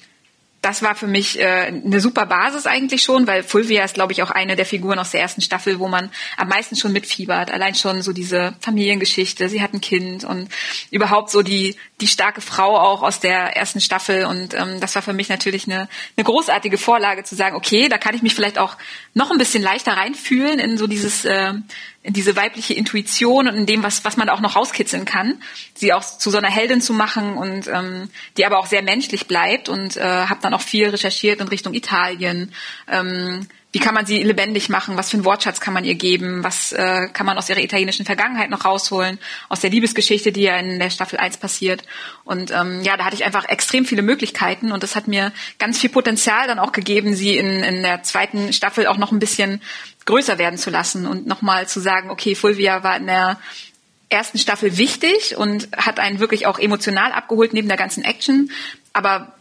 das war für mich äh, eine super Basis eigentlich schon, weil Fulvia ist, glaube ich, auch eine der Figuren aus der ersten Staffel, wo man am meisten schon mitfiebert. Allein schon so diese Familiengeschichte, sie hat ein Kind und überhaupt so die, die starke Frau auch aus der ersten Staffel. Und ähm, das war für mich natürlich eine, eine großartige Vorlage zu sagen, okay, da kann ich mich vielleicht auch noch ein bisschen leichter reinfühlen in so dieses äh, diese weibliche Intuition und in dem, was, was man auch noch rauskitzeln kann, sie auch zu so einer Heldin zu machen und ähm, die aber auch sehr menschlich bleibt und äh, habe dann auch viel recherchiert in Richtung Italien. Ähm, wie kann man sie lebendig machen? Was für einen Wortschatz kann man ihr geben? Was äh, kann man aus ihrer italienischen Vergangenheit noch rausholen? Aus der Liebesgeschichte, die ja in der Staffel 1 passiert. Und ähm, ja, da hatte ich einfach extrem viele Möglichkeiten und das hat mir ganz viel Potenzial dann auch gegeben, sie in, in der zweiten Staffel auch noch ein bisschen größer werden zu lassen und nochmal zu sagen, okay, Fulvia war in der ersten Staffel wichtig und hat einen wirklich auch emotional abgeholt neben der ganzen Action. Aber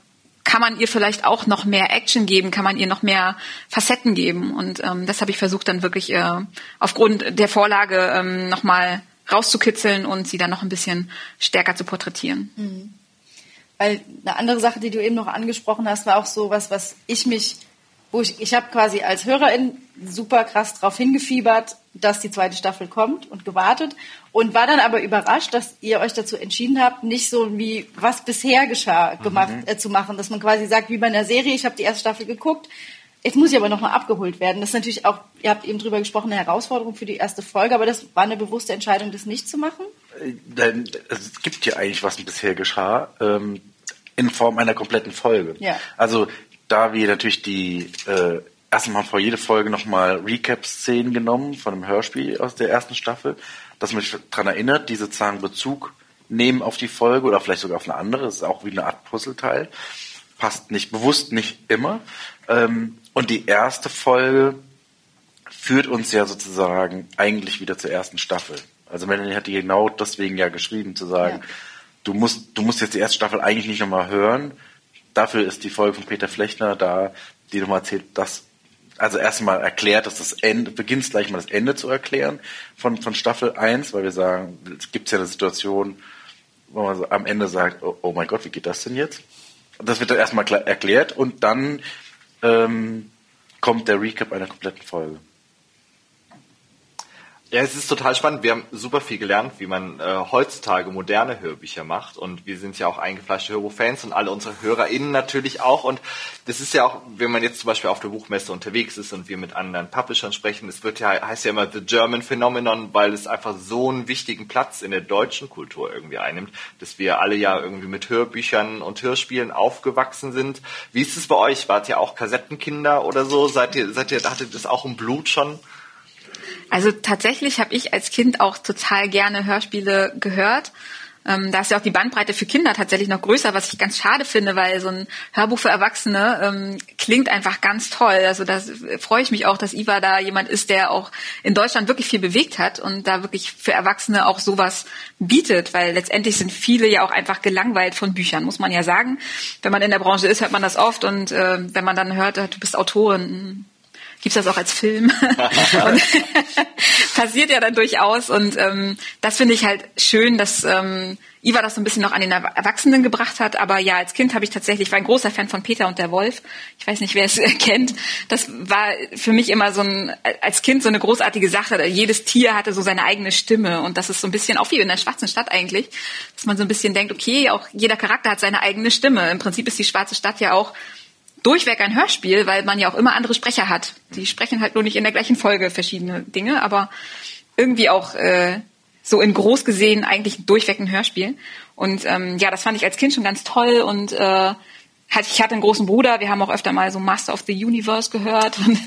kann man ihr vielleicht auch noch mehr Action geben, kann man ihr noch mehr Facetten geben. Und ähm, das habe ich versucht dann wirklich äh, aufgrund der Vorlage ähm, nochmal rauszukitzeln und sie dann noch ein bisschen stärker zu porträtieren. Mhm. Weil eine andere Sache, die du eben noch angesprochen hast, war auch so was, was ich mich, wo ich, ich habe quasi als Hörerin super krass darauf hingefiebert, dass die zweite Staffel kommt und gewartet und war dann aber überrascht, dass ihr euch dazu entschieden habt, nicht so wie was bisher geschah gemacht Mhm. äh, zu machen, dass man quasi sagt, wie bei einer Serie, ich habe die erste Staffel geguckt, jetzt muss ich aber nochmal abgeholt werden. Das ist natürlich auch, ihr habt eben drüber gesprochen, eine Herausforderung für die erste Folge, aber das war eine bewusste Entscheidung, das nicht zu machen. Denn es gibt ja eigentlich, was bisher geschah, ähm, in Form einer kompletten Folge. Ja. Also da wir natürlich die äh, erstmal vor jede Folge nochmal Recap-Szenen genommen von einem Hörspiel aus der ersten Staffel, das mich daran erinnert, die sozusagen Bezug nehmen auf die Folge oder vielleicht sogar auf eine andere. Das ist auch wie eine Art Puzzleteil. Passt nicht bewusst nicht immer. Ähm, und die erste Folge führt uns ja sozusagen eigentlich wieder zur ersten Staffel. Also Melanie hat die genau deswegen ja geschrieben, zu sagen, Ja. du musst, du musst jetzt die erste Staffel eigentlich nicht nochmal hören. Dafür ist die Folge von Peter Flechner da, die nochmal erzählt, dass, also erstmal erklärt, dass das Ende, beginnst gleich mal das Ende zu erklären von, von Staffel 1, weil wir sagen, es gibt ja eine Situation, wo man so am Ende sagt, oh, oh mein Gott, wie geht das denn jetzt? Das wird dann erstmal erklärt und dann ähm, kommt der Recap einer kompletten Folge. Ja, es ist total spannend. Wir haben super viel gelernt, wie man äh, heutzutage moderne Hörbücher macht. Und wir sind ja auch eingefleischte Hörbuchfans und alle unsere HörerInnen natürlich auch. Und das ist ja auch, wenn man jetzt zum Beispiel auf der Buchmesse unterwegs ist und wir mit anderen Publishern sprechen, es wird ja, heißt ja immer The German Phenomenon, weil es einfach so einen wichtigen Platz in der deutschen Kultur irgendwie einnimmt, dass wir alle ja irgendwie mit Hörbüchern und Hörspielen aufgewachsen sind. Wie ist es bei euch? Wart ihr auch Kassettenkinder oder so? Seid ihr, seid ihr, hattet ihr das auch im Blut schon? Also tatsächlich habe ich als Kind auch total gerne Hörspiele gehört. Ähm, da ist ja auch die Bandbreite für Kinder tatsächlich noch größer, was ich ganz schade finde, weil so ein Hörbuch für Erwachsene ähm, klingt einfach ganz toll. Also da freue ich mich auch, dass Iva da jemand ist, der auch in Deutschland wirklich viel bewegt hat und da wirklich für Erwachsene auch sowas bietet, weil letztendlich sind viele ja auch einfach gelangweilt von Büchern, muss man ja sagen. Wenn man in der Branche ist, hört man das oft und äh, wenn man dann hört, du bist Autorin, gibt's das auch als Film. <laughs> und <laughs> passiert ja dann durchaus. Und ähm, das finde ich halt schön, dass ähm, Iva das so ein bisschen noch an den Erwachsenen gebracht hat. Aber ja, als Kind habe ich tatsächlich, war ein großer Fan von Peter und der Wolf. Ich weiß nicht, wer es <laughs> kennt. Das war für mich immer so ein, als Kind so eine großartige Sache. Jedes Tier hatte so seine eigene Stimme. Und das ist so ein bisschen, auch wie in der Schwarzen Stadt eigentlich, dass man so ein bisschen denkt, okay, auch jeder Charakter hat seine eigene Stimme. Im Prinzip ist die Schwarze Stadt ja auch durchweg ein Hörspiel, weil man ja auch immer andere Sprecher hat. Die sprechen halt nur nicht in der gleichen Folge verschiedene Dinge, aber irgendwie auch äh, so in groß gesehen eigentlich durchweg ein Hörspiel. Und ähm, ja, das fand ich als Kind schon ganz toll und äh, ich hatte einen großen Bruder, wir haben auch öfter mal so Master of the Universe gehört. <laughs> Und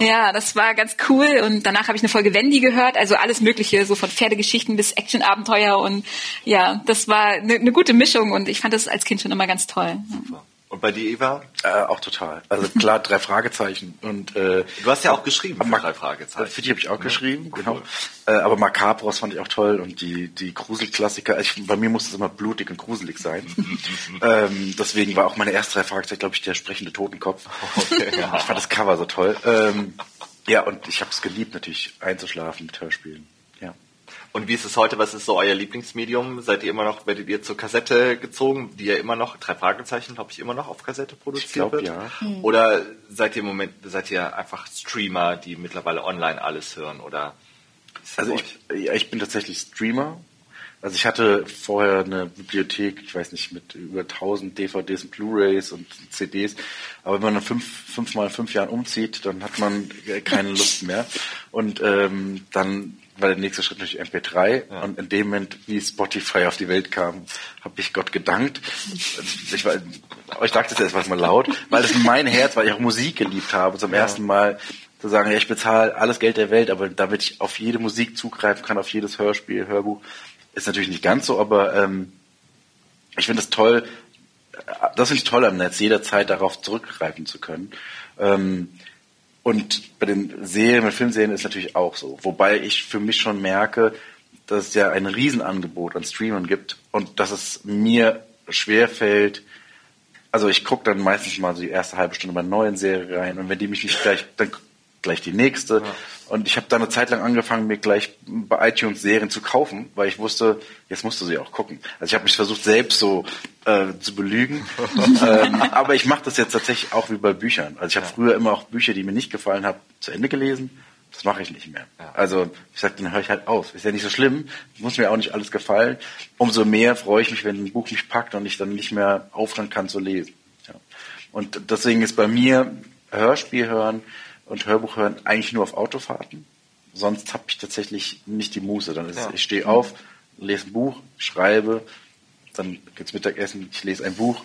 ja. ja, das war ganz cool. Und danach habe ich eine Folge Wendy gehört, also alles Mögliche, so von Pferdegeschichten bis Actionabenteuer. Und ja, das war eine, eine gute Mischung und ich fand das als Kind schon immer ganz toll. Super. Und bei dir, Eva? Äh, auch total. Also klar, drei Fragezeichen. Und, äh, du hast ja auch geschrieben, für drei Fragezeichen. Für die habe ich auch ja. geschrieben, cool. genau. Äh, aber Macabros fand ich auch toll und die, die Gruselklassiker. Ich, bei mir musste es immer blutig und gruselig sein. <laughs> ähm, deswegen war auch meine erste drei Fragezeichen, glaube ich, der sprechende Totenkopf. Okay, ja. Ich fand das Cover so toll. Ähm, ja, und ich habe es geliebt, natürlich einzuschlafen mit Hörspielen. Und wie ist es heute? Was ist so euer Lieblingsmedium? Seid ihr immer noch, werdet ihr zur Kassette gezogen, die ja immer noch, drei Fragezeichen, glaube ich, immer noch auf Kassette produziert ich glaub, wird? Ja. Mhm. Oder seid ihr im Moment, seid ihr einfach Streamer, die mittlerweile online alles hören? Oder also ich, ja, ich bin tatsächlich Streamer. Also ich hatte vorher eine Bibliothek, ich weiß nicht, mit über 1000 DVDs und Blu-rays und CDs. Aber wenn man dann fünf, fünfmal in fünf Jahren umzieht, dann hat man keine Lust mehr. Und ähm, dann war der nächste Schritt natürlich MP3 ja. und in dem Moment, wie Spotify auf die Welt kam, habe ich Gott gedankt. Ich, war, ich dachte das erst mal laut, weil es mein Herz, weil ich auch Musik geliebt habe, zum ja. ersten Mal zu sagen, ja, ich bezahle alles Geld der Welt, aber damit ich auf jede Musik zugreifen kann, auf jedes Hörspiel, Hörbuch, ist natürlich nicht ganz so, aber ähm, ich finde es toll, das finde ich toll am Netz, jederzeit darauf zurückgreifen zu können. Ähm, und bei den Serien, bei Filmserien ist natürlich auch so. Wobei ich für mich schon merke, dass es ja ein Riesenangebot an Streamern gibt und dass es mir schwer fällt, also ich gucke dann meistens mal so die erste halbe Stunde bei neuen Serie rein und wenn die mich nicht gleich, dann gleich die nächste. Ja. Und ich habe da eine Zeit lang angefangen, mir gleich bei iTunes Serien zu kaufen, weil ich wusste, jetzt musst du sie auch gucken. Also ich habe mich versucht, selbst so äh, zu belügen. <laughs> ähm, aber ich mache das jetzt tatsächlich auch wie bei Büchern. Also ich habe ja. früher immer auch Bücher, die mir nicht gefallen haben, zu Ende gelesen. Das mache ich nicht mehr. Ja. Also ich sage, dann höre ich halt auf. Ist ja nicht so schlimm, muss mir auch nicht alles gefallen. Umso mehr freue ich mich, wenn ein Buch mich packt und ich dann nicht mehr aufhören kann zu lesen. Ja. Und deswegen ist bei mir Hörspiel hören und Hörbuch hören eigentlich nur auf Autofahrten. Sonst habe ich tatsächlich nicht die Muße. Dann ist ja. ich stehe auf, lese ein Buch, schreibe, dann gibt's Mittagessen, ich lese ein Buch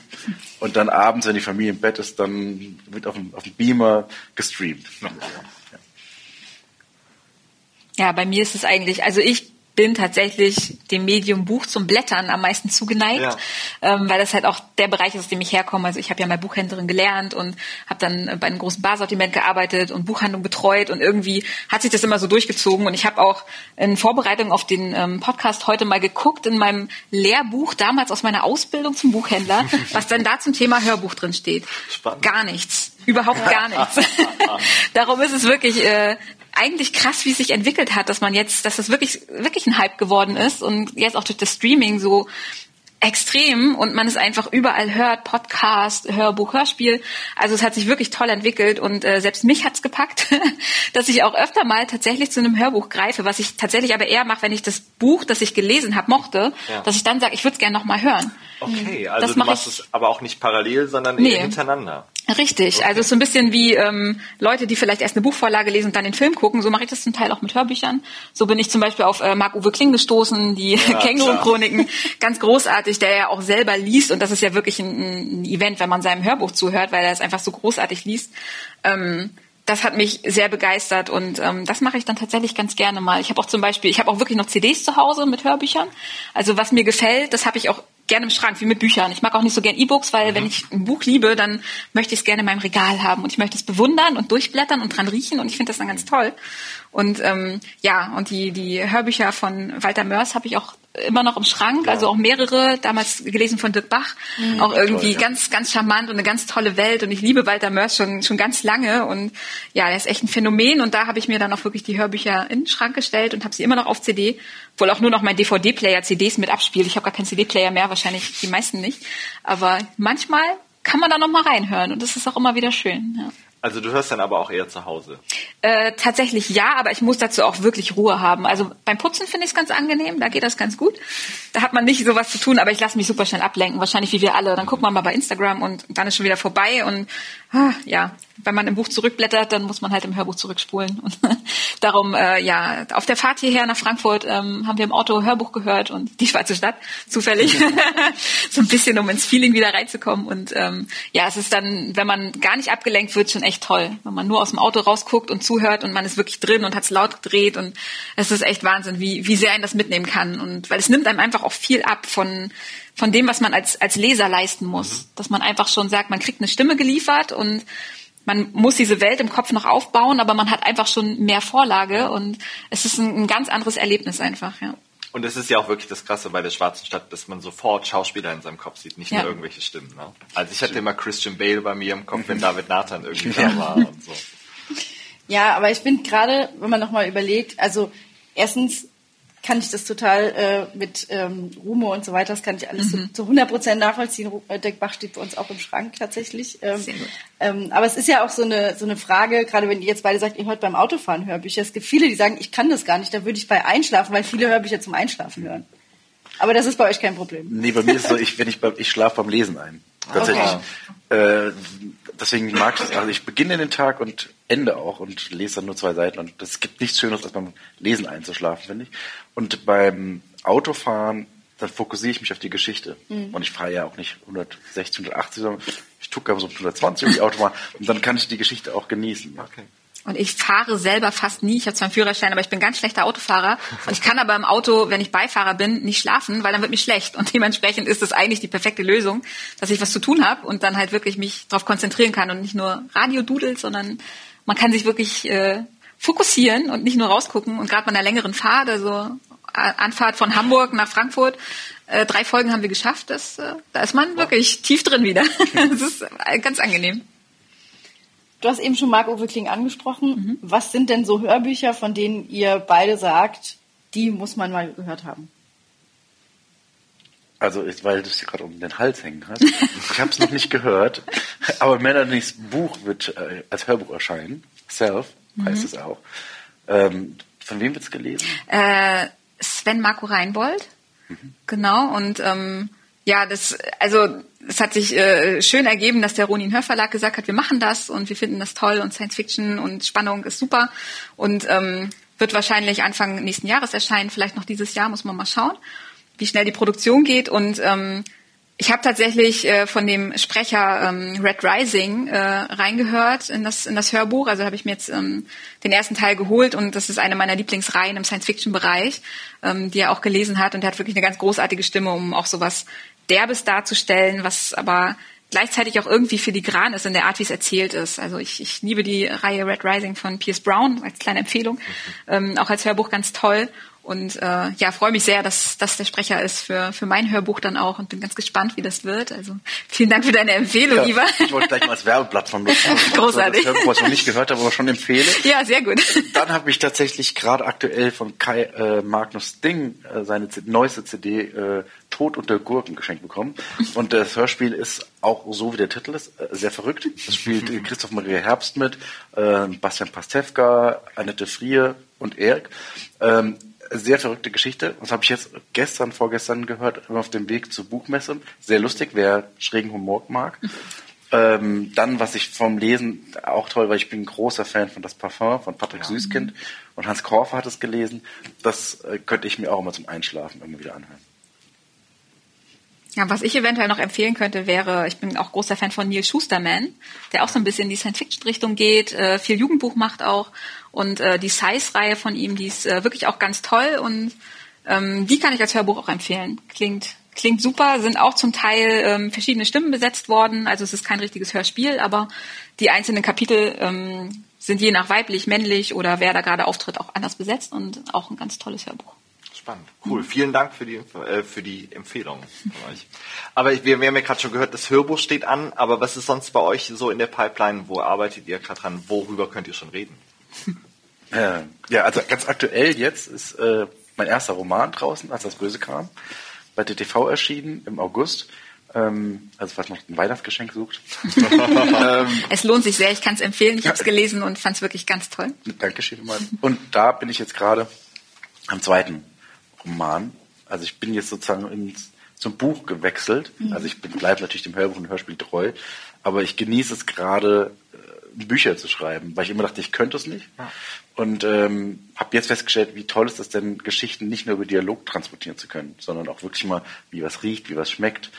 und dann abends, wenn die Familie im Bett ist, dann wird auf dem, auf dem Beamer gestreamt. Ja. ja, bei mir ist es eigentlich, also ich bin tatsächlich dem Medium Buch zum Blättern am meisten zugeneigt, ja. ähm, weil das halt auch der Bereich ist, aus dem ich herkomme. Also ich habe ja mal Buchhändlerin gelernt und habe dann bei einem großen Barsortiment gearbeitet und Buchhandlung betreut und irgendwie hat sich das immer so durchgezogen und ich habe auch in Vorbereitung auf den ähm, Podcast heute mal geguckt in meinem Lehrbuch damals aus meiner Ausbildung zum Buchhändler, <laughs> was dann da zum Thema Hörbuch drin steht. Spannend. Gar nichts. Überhaupt gar <laughs> nichts. <laughs> Darum ist es wirklich äh, eigentlich krass, wie es sich entwickelt hat, dass man jetzt, dass das wirklich, wirklich ein Hype geworden ist und jetzt auch durch das Streaming so extrem und man es einfach überall hört, Podcast, Hörbuch, Hörspiel. Also es hat sich wirklich toll entwickelt und äh, selbst mich hat's gepackt, <laughs> dass ich auch öfter mal tatsächlich zu einem Hörbuch greife, was ich tatsächlich aber eher mache, wenn ich das Buch, das ich gelesen habe, mochte, ja. dass ich dann sage, ich würde es gerne nochmal hören. Okay, also das du machst ich, es aber auch nicht parallel, sondern nee. eher hintereinander. Richtig, okay. also so ein bisschen wie ähm, Leute, die vielleicht erst eine Buchvorlage lesen und dann den Film gucken. So mache ich das zum Teil auch mit Hörbüchern. So bin ich zum Beispiel auf äh, Marc-Uwe Kling gestoßen, die ja, <laughs> Känguru-Chroniken, ganz großartig, der ja auch selber liest und das ist ja wirklich ein, ein, Event, wenn man seinem Hörbuch zuhört, weil er es einfach so großartig liest. Ähm, das hat mich sehr begeistert und ähm, das mache ich dann tatsächlich ganz gerne mal. Ich habe auch zum Beispiel, ich habe auch wirklich noch CDs zu Hause mit Hörbüchern. Also was mir gefällt, das habe ich auch gerne im Schrank, wie mit Büchern. Ich mag auch nicht so gern E-Books, weil mhm. wenn ich ein Buch liebe, dann möchte ich es gerne in meinem Regal haben und ich möchte es bewundern und durchblättern und dran riechen und ich finde das dann ganz toll. Und ähm, ja, und die, die Hörbücher von Walter Mörs habe ich auch immer noch im Schrank, ja. also auch mehrere, damals gelesen von Dirk Bach, mhm. auch irgendwie toll, ja. ganz, ganz charmant und eine ganz tolle Welt und ich liebe Walter Mörs schon, schon ganz lange und ja, er ist echt ein Phänomen und da habe ich mir dann auch wirklich die Hörbücher in den Schrank gestellt und habe sie immer noch auf CD, wohl auch nur noch mein DVD-Player CDs mit abspielt. Ich habe gar keinen CD-Player mehr, wahrscheinlich die meisten nicht, aber manchmal kann man da noch mal reinhören und das ist auch immer wieder schön. Ja. Also du hörst dann aber auch eher zu Hause. Äh, tatsächlich ja, aber ich muss dazu auch wirklich Ruhe haben. Also beim Putzen finde ich es ganz angenehm, da geht das ganz gut. Da hat man nicht so was zu tun, aber ich lasse mich super schnell ablenken, wahrscheinlich wie wir alle. Dann guckt man mal bei Instagram und dann ist schon wieder vorbei und ah, ja, wenn man im Buch zurückblättert, dann muss man halt im Hörbuch zurückspulen. <laughs> Und darum, äh, ja, auf der Fahrt hierher nach Frankfurt ähm, haben wir im Auto Hörbuch gehört und die Schwarze Stadt, zufällig. <laughs> so ein bisschen, um ins Feeling wieder reinzukommen. Und ähm, ja, es ist dann, wenn man gar nicht abgelenkt wird, schon echt toll. Wenn man nur aus dem Auto rausguckt und zuhört und man ist wirklich drin und hat es laut gedreht und es ist echt Wahnsinn, wie, wie sehr einen das mitnehmen kann. Und weil es nimmt einem einfach auch viel ab von von dem, was man als, als Leser leisten muss. Dass man einfach schon sagt, man kriegt eine Stimme geliefert und man muss diese Welt im Kopf noch aufbauen, aber man hat einfach schon mehr Vorlage und es ist ein, ein ganz anderes Erlebnis einfach, ja. Und es ist ja auch wirklich das Krasse bei der Schwarzen Stadt, dass man sofort Schauspieler in seinem Kopf sieht, nicht Ja. nur irgendwelche Stimmen. Ne? Also ich hatte immer Christian Bale bei mir im Kopf, wenn <laughs> David Nathan irgendwie da war und so. Ja, aber ich finde gerade, wenn man nochmal überlegt, also erstens kann ich das total äh, mit ähm, Rumo und so weiter, das kann ich alles Mhm. zu, zu 100% nachvollziehen. Äh, Dirk Bach steht bei uns auch im Schrank tatsächlich. Ähm, ähm, aber es ist ja auch so eine, so eine Frage, gerade wenn ihr jetzt beide sagt, ihr hört beim Autofahren Hörbücher. Es gibt viele, die sagen, ich kann das gar nicht, da würde ich bei einschlafen, weil viele Hörbücher zum Einschlafen hören. Aber das ist bei euch kein Problem. Nee, bei mir ist es so, ich, wenn ich, beim, ich schlafe beim Lesen ein. Tatsächlich. Äh, deswegen mag ich das. Also ich beginne den Tag und ende auch und lese dann nur zwei Seiten. Und es gibt nichts Schöneres, als beim Lesen einzuschlafen, finde ich. Und beim Autofahren, dann fokussiere ich mich auf die Geschichte. Und ich fahre ja auch nicht 160, 180, sondern ich tucke so 120 um die Autobahn. Und dann kann ich die Geschichte auch genießen. Okay. Und ich fahre selber fast nie. Ich habe zwar einen Führerschein, aber ich bin ganz schlechter Autofahrer. Und ich kann aber im Auto, wenn ich Beifahrer bin, nicht schlafen, weil dann wird mir schlecht. Und dementsprechend ist das eigentlich die perfekte Lösung, dass ich was zu tun habe und dann halt wirklich mich darauf konzentrieren kann und nicht nur Radio dudelt, sondern man kann sich wirklich äh, fokussieren und nicht nur rausgucken. Und gerade bei einer längeren Fahrt, also Anfahrt von Hamburg nach Frankfurt, äh, drei Folgen haben wir geschafft. Das, äh, da ist man wirklich tief drin wieder. <laughs> das ist äh, ganz angenehm. Du hast eben schon Marc-Uwe Kling angesprochen. Mhm. Was sind denn so Hörbücher, von denen ihr beide sagt, die muss man mal gehört haben? Also, weil du es dir gerade um den Hals hängen hast. <laughs> Ich habe es noch nicht gehört, aber Melanies Buch wird äh, als Hörbuch erscheinen. Self heißt es auch. Ähm, von wem wird's gelesen? Äh, Sven Marco Reinbold. Genau. Und ähm, ja, das, also es hat sich äh, schön ergeben, dass der Ronin Hörverlag gesagt hat, wir machen das und wir finden das toll und Science Fiction und Spannung ist super. Und ähm, wird wahrscheinlich Anfang nächsten Jahres erscheinen, vielleicht noch dieses Jahr, muss man mal schauen, wie schnell die Produktion geht. Und ähm, ich habe tatsächlich äh, von dem Sprecher ähm, Red Rising äh, reingehört in das, in das Hörbuch. Also habe ich mir jetzt ähm, den ersten Teil geholt und das ist eine meiner Lieblingsreihen im Science-Fiction-Bereich, ähm, die er auch gelesen hat. Und er hat wirklich eine ganz großartige Stimme, um auch sowas Derbes darzustellen, was aber gleichzeitig auch irgendwie filigran ist in der Art, wie es erzählt ist. Also ich, ich liebe die Reihe Red Rising von Pierce Brown als kleine Empfehlung, ähm, auch als Hörbuch ganz toll. Und äh, ja, freue mich sehr, dass das der Sprecher ist für, für mein Hörbuch dann auch und bin ganz gespannt, wie das wird. Also vielen Dank für deine Empfehlung, Iva. ich wollte gleich mal als Werbeblatt nutzen. <laughs> Großartig. Das Hörbuch, was ich noch nicht gehört habe, aber schon empfehle. Ja, sehr gut. Dann habe ich tatsächlich gerade aktuell von Kai äh, Magnus Ding äh, seine C neueste CD äh, Tod unter Gurken geschenkt bekommen. Und das Hörspiel ist auch so, wie der Titel ist, äh, sehr verrückt. Es spielt äh, Christoph Maria Herbst mit, äh, Bastian Pastewka, Annette Frier und Erik. Ähm, sehr verrückte Geschichte. Das habe ich jetzt gestern, vorgestern gehört, auf dem Weg zur Buchmesse. Sehr lustig, wer schrägen Humor mag. <laughs> Ähm, dann, was ich vom Lesen auch toll, weil ich bin ein großer Fan von Das Parfum von Patrick Süßkind und Hans Korfer hat es gelesen. Das äh, könnte ich mir auch immer zum Einschlafen irgendwie wieder anhören. Ja, was ich eventuell noch empfehlen könnte, wäre, ich bin auch großer Fan von Neil Schusterman, der auch so ein bisschen in die Science-Fiction-Richtung geht, äh, viel Jugendbuch macht auch. Und äh, die Size-Reihe von ihm, die ist äh, wirklich auch ganz toll und ähm, die kann ich als Hörbuch auch empfehlen. Klingt, klingt super, sind auch zum Teil ähm, verschiedene Stimmen besetzt worden. Also es ist kein richtiges Hörspiel, aber die einzelnen Kapitel ähm, sind je nach weiblich, männlich oder wer da gerade auftritt auch anders besetzt und auch ein ganz tolles Hörbuch. Spannend. Cool. Vielen Dank für die, äh, für die Empfehlung von euch. Aber ich, wir, wir haben ja gerade schon gehört, das Hörbuch steht an. Aber was ist sonst bei euch so in der Pipeline? Wo arbeitet ihr gerade dran? Worüber könnt ihr schon reden? <laughs> Äh, ja, also ganz aktuell jetzt ist äh, mein erster Roman draußen, als das Böse kam, bei DTV erschienen im August. Ähm, also falls noch ein Weihnachtsgeschenk sucht. <laughs> ähm, es lohnt sich sehr, ich kann es empfehlen. Ich habe es gelesen und fand es wirklich ganz toll. Dankeschön mal. Und da bin ich jetzt gerade am zweiten Roman. Also ich bin jetzt sozusagen ins, zum Buch gewechselt. Mhm. Also ich bleibe natürlich dem Hörbuch und Hörspiel treu, aber ich genieße es gerade, äh, Bücher zu schreiben, weil ich immer dachte, ich könnte es nicht. Ja. Und ähm, habe jetzt festgestellt, wie toll ist es denn, Geschichten nicht nur über Dialog transportieren zu können, sondern auch wirklich mal, wie was riecht, wie was schmeckt.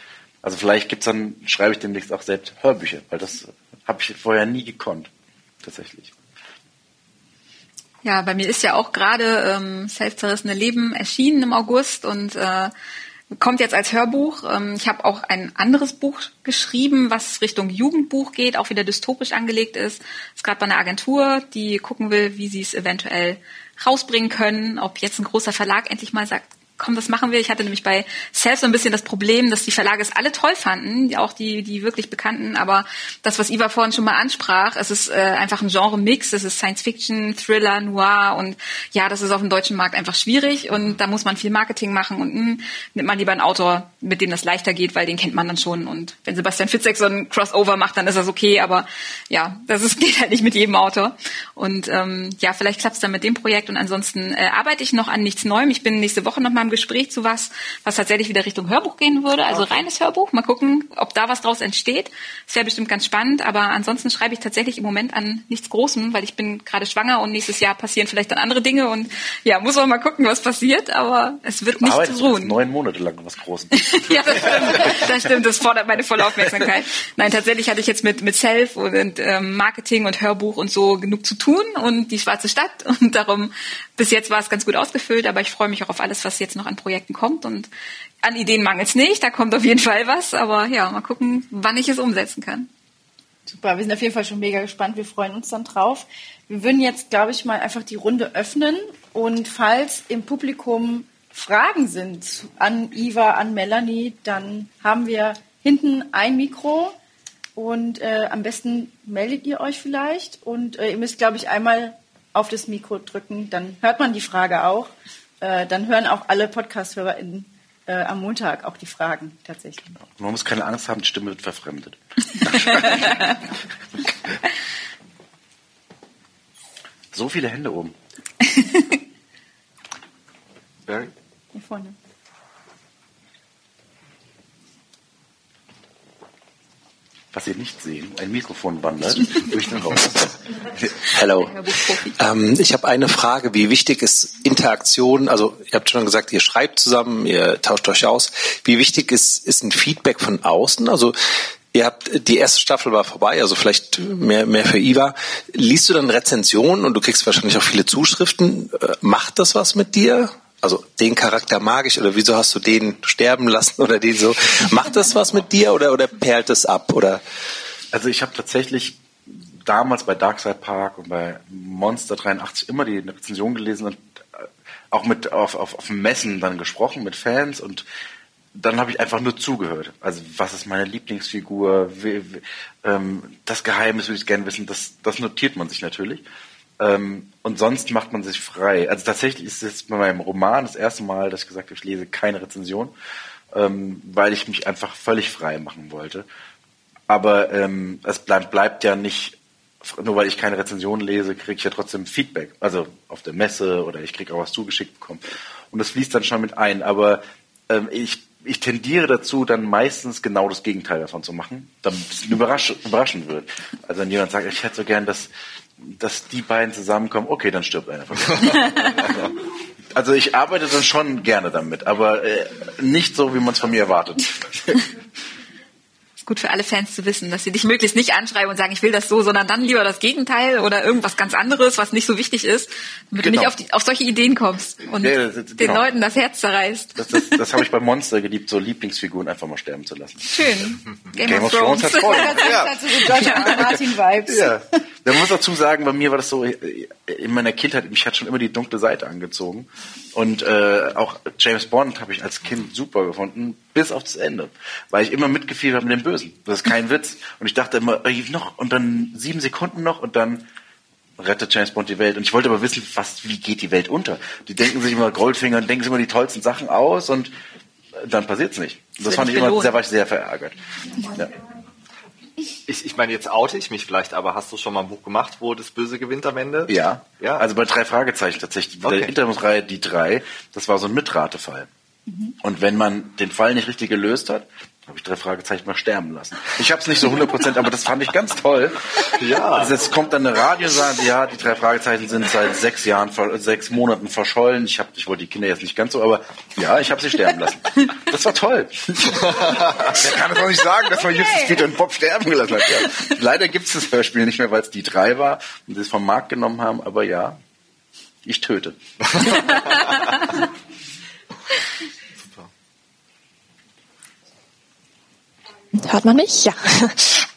Also vielleicht gibt's dann, schreibe ich demnächst auch selbst Hörbücher, weil das habe ich vorher nie gekonnt, tatsächlich. Ja, bei mir ist ja auch gerade ähm, Selbstzerrissene Leben erschienen im August und äh, kommt jetzt als Hörbuch. Ähm, ich habe auch ein anderes Buch geschrieben, was Richtung Jugendbuch geht, auch wieder dystopisch angelegt ist. Ist gerade bei einer Agentur, die gucken will, wie sie es eventuell rausbringen können, ob jetzt ein großer Verlag endlich mal sagt, komm, das machen wir. Ich hatte nämlich bei Self so ein bisschen das Problem, dass die Verlage es alle toll fanden, auch die, die wirklich bekannten, aber das, was Iva vorhin schon mal ansprach, es ist äh, einfach ein Genre-Mix, es ist Science-Fiction, Thriller, Noir. Und ja, das ist auf dem deutschen Markt einfach schwierig. Und da muss man viel Marketing machen. Und mh, hm, nimmt man lieber einen Autor, mit dem das leichter geht, weil den kennt man dann schon. Und wenn Sebastian Fitzek so ein Crossover macht, dann ist das okay, aber ja, das ist, <laughs> geht halt nicht mit jedem Autor. Und ähm, ja, vielleicht klappt es dann mit dem Projekt. Und ansonsten äh, arbeite ich noch an nichts Neuem. Ich bin nächste Woche noch mal im Gespräch zu was, was tatsächlich wieder Richtung Hörbuch gehen würde, also okay. reines Hörbuch. Mal gucken, ob da was draus entsteht. Das wäre bestimmt ganz spannend, aber ansonsten schreibe ich tatsächlich im Moment an nichts Großem, weil ich bin gerade schwanger und nächstes Jahr passieren vielleicht dann andere Dinge und ja, muss man mal gucken, was passiert, aber es wird nicht zu ruhen. neun Monate lang was Großes. <laughs> ja, das stimmt. das stimmt, das fordert meine volle Aufmerksamkeit. Nein, tatsächlich hatte ich jetzt mit, mit Self und ähm, Marketing und Hörbuch und so genug zu tun und die schwarze Stadt und darum bis jetzt war es ganz gut ausgefüllt, aber ich freue mich auch auf alles, was jetzt noch an Projekten kommt und an Ideen mangelt es nicht, da kommt auf jeden Fall was, aber ja, mal gucken, wann ich es umsetzen kann. Super, wir sind auf jeden Fall schon mega gespannt, wir freuen uns dann drauf. Wir würden jetzt, glaube ich, mal einfach die Runde öffnen und falls im Publikum Fragen sind an Iva, an Melanie, dann haben wir hinten ein Mikro und äh, am besten meldet ihr euch vielleicht und äh, ihr müsst, glaube ich, einmal auf das Mikro drücken, dann hört man die Frage auch. Äh, dann hören auch alle Podcast-HörerInnen äh, am Montag auch die Fragen tatsächlich. Man muss keine Angst haben, die Stimme wird verfremdet. <laughs> so viele Hände oben. <laughs> Barry? Hier vorne. Was Sie nicht sehen, ein Mikrofon wandert durch den Raum. Hallo. Ähm, ich habe eine Frage. Wie wichtig ist Interaktion? Also ihr habt schon gesagt, ihr schreibt zusammen, ihr tauscht euch aus. Wie wichtig ist, ist ein Feedback von außen? Also Ihr habt die erste Staffel war vorbei, also vielleicht mehr, mehr für Iva. Liest du dann Rezensionen und du kriegst wahrscheinlich auch viele Zuschriften. Äh, macht das was mit dir? Also den Charakter mag ich oder wieso hast du den sterben lassen oder den so? Macht das was mit dir oder, oder perlt es ab? Oder? Also ich habe tatsächlich damals bei Darkside Park und bei Monster 83 immer die Rezension gelesen und äh, auch mit auf, auf, auf Messen dann gesprochen mit Fans und dann habe ich einfach nur zugehört. Also was ist meine Lieblingsfigur? Wie, wie, ähm, das Geheimnis würde ich gerne wissen. Das, das notiert man sich natürlich. Ähm, und sonst macht man sich frei. Also tatsächlich ist es bei meinem Roman das erste Mal, dass ich gesagt habe, ich lese keine Rezension, ähm, weil ich mich einfach völlig frei machen wollte. Aber ähm, es bleibt, bleibt ja nicht, nur weil ich keine Rezension lese, kriege ich ja trotzdem Feedback. Also auf der Messe oder ich kriege auch was zugeschickt bekommen. Und das fließt dann schon mit ein. Aber ähm, ich ich tendiere dazu, dann meistens genau das Gegenteil davon zu machen, damit es überraschend wird. Also wenn jemand sagt, ich hätte so gern, dass dass die beiden zusammenkommen, okay, dann stirbt einer von mir. <laughs> also ich arbeite dann schon gerne damit, aber äh, nicht so, wie man es von mir erwartet. <laughs> gut für alle Fans zu wissen, dass sie dich möglichst nicht anschreiben und sagen, ich will das so, sondern dann lieber das Gegenteil oder irgendwas ganz anderes, was nicht so wichtig ist, damit genau. du nicht genau. auf, die, auf solche Ideen kommst und ja, das, das, den genau. Leuten das Herz zerreißt. Das, das, das habe ich bei Monster geliebt, so Lieblingsfiguren einfach mal sterben zu lassen. Schön. Game, Game of, of Thrones. Thrones hat voll. ja. George Martin Vibes. Ja. Man muss dazu sagen, bei mir war das so, in meiner Kindheit, mich hat schon immer die dunkle Seite angezogen. Und äh, auch James Bond habe ich als Kind super gefunden, bis auf das Ende. Weil ich immer mitgefiebert habe mit dem Bösen. Das ist kein Witz. Und ich dachte immer, noch und dann sieben Sekunden noch und dann rettet James Bond die Welt. Und ich wollte aber wissen, was, wie geht die Welt unter? Die denken sich immer Goldfinger und denken sich immer die tollsten Sachen aus und dann passiert es nicht. Das, wird fand ich immer, sehr, war ich sehr verärgert. Ja. Ich, ich meine, jetzt oute ich mich vielleicht, aber hast du schon mal ein Buch gemacht, wo das Böse gewinnt am Ende? Ja. Ja. Also bei drei Fragezeichen tatsächlich. Okay. Der Interimsreihe Die drei, das war so ein Mitratefall. Und wenn man den Fall nicht richtig gelöst hat, habe ich drei Fragezeichen mal sterben lassen. Ich habe es nicht so 100%, aber das fand ich ganz toll. Ja. Also jetzt kommt dann eine Radio und sagt, ja, die drei Fragezeichen sind seit sechs Jahren, sechs Monaten verschollen. Ich habe, ich wollte die Kinder jetzt nicht ganz so, aber ja, ich habe sie sterben lassen. Das war toll. Wer kann es doch nicht sagen, dass man Justus Peter und Bob sterben gelassen hat. Ja. Leider gibt es das Hörspiel nicht mehr, weil es die drei war und sie es vom Markt genommen haben, aber ja, ich töte. <laughs> Hört man mich? Ja. <laughs>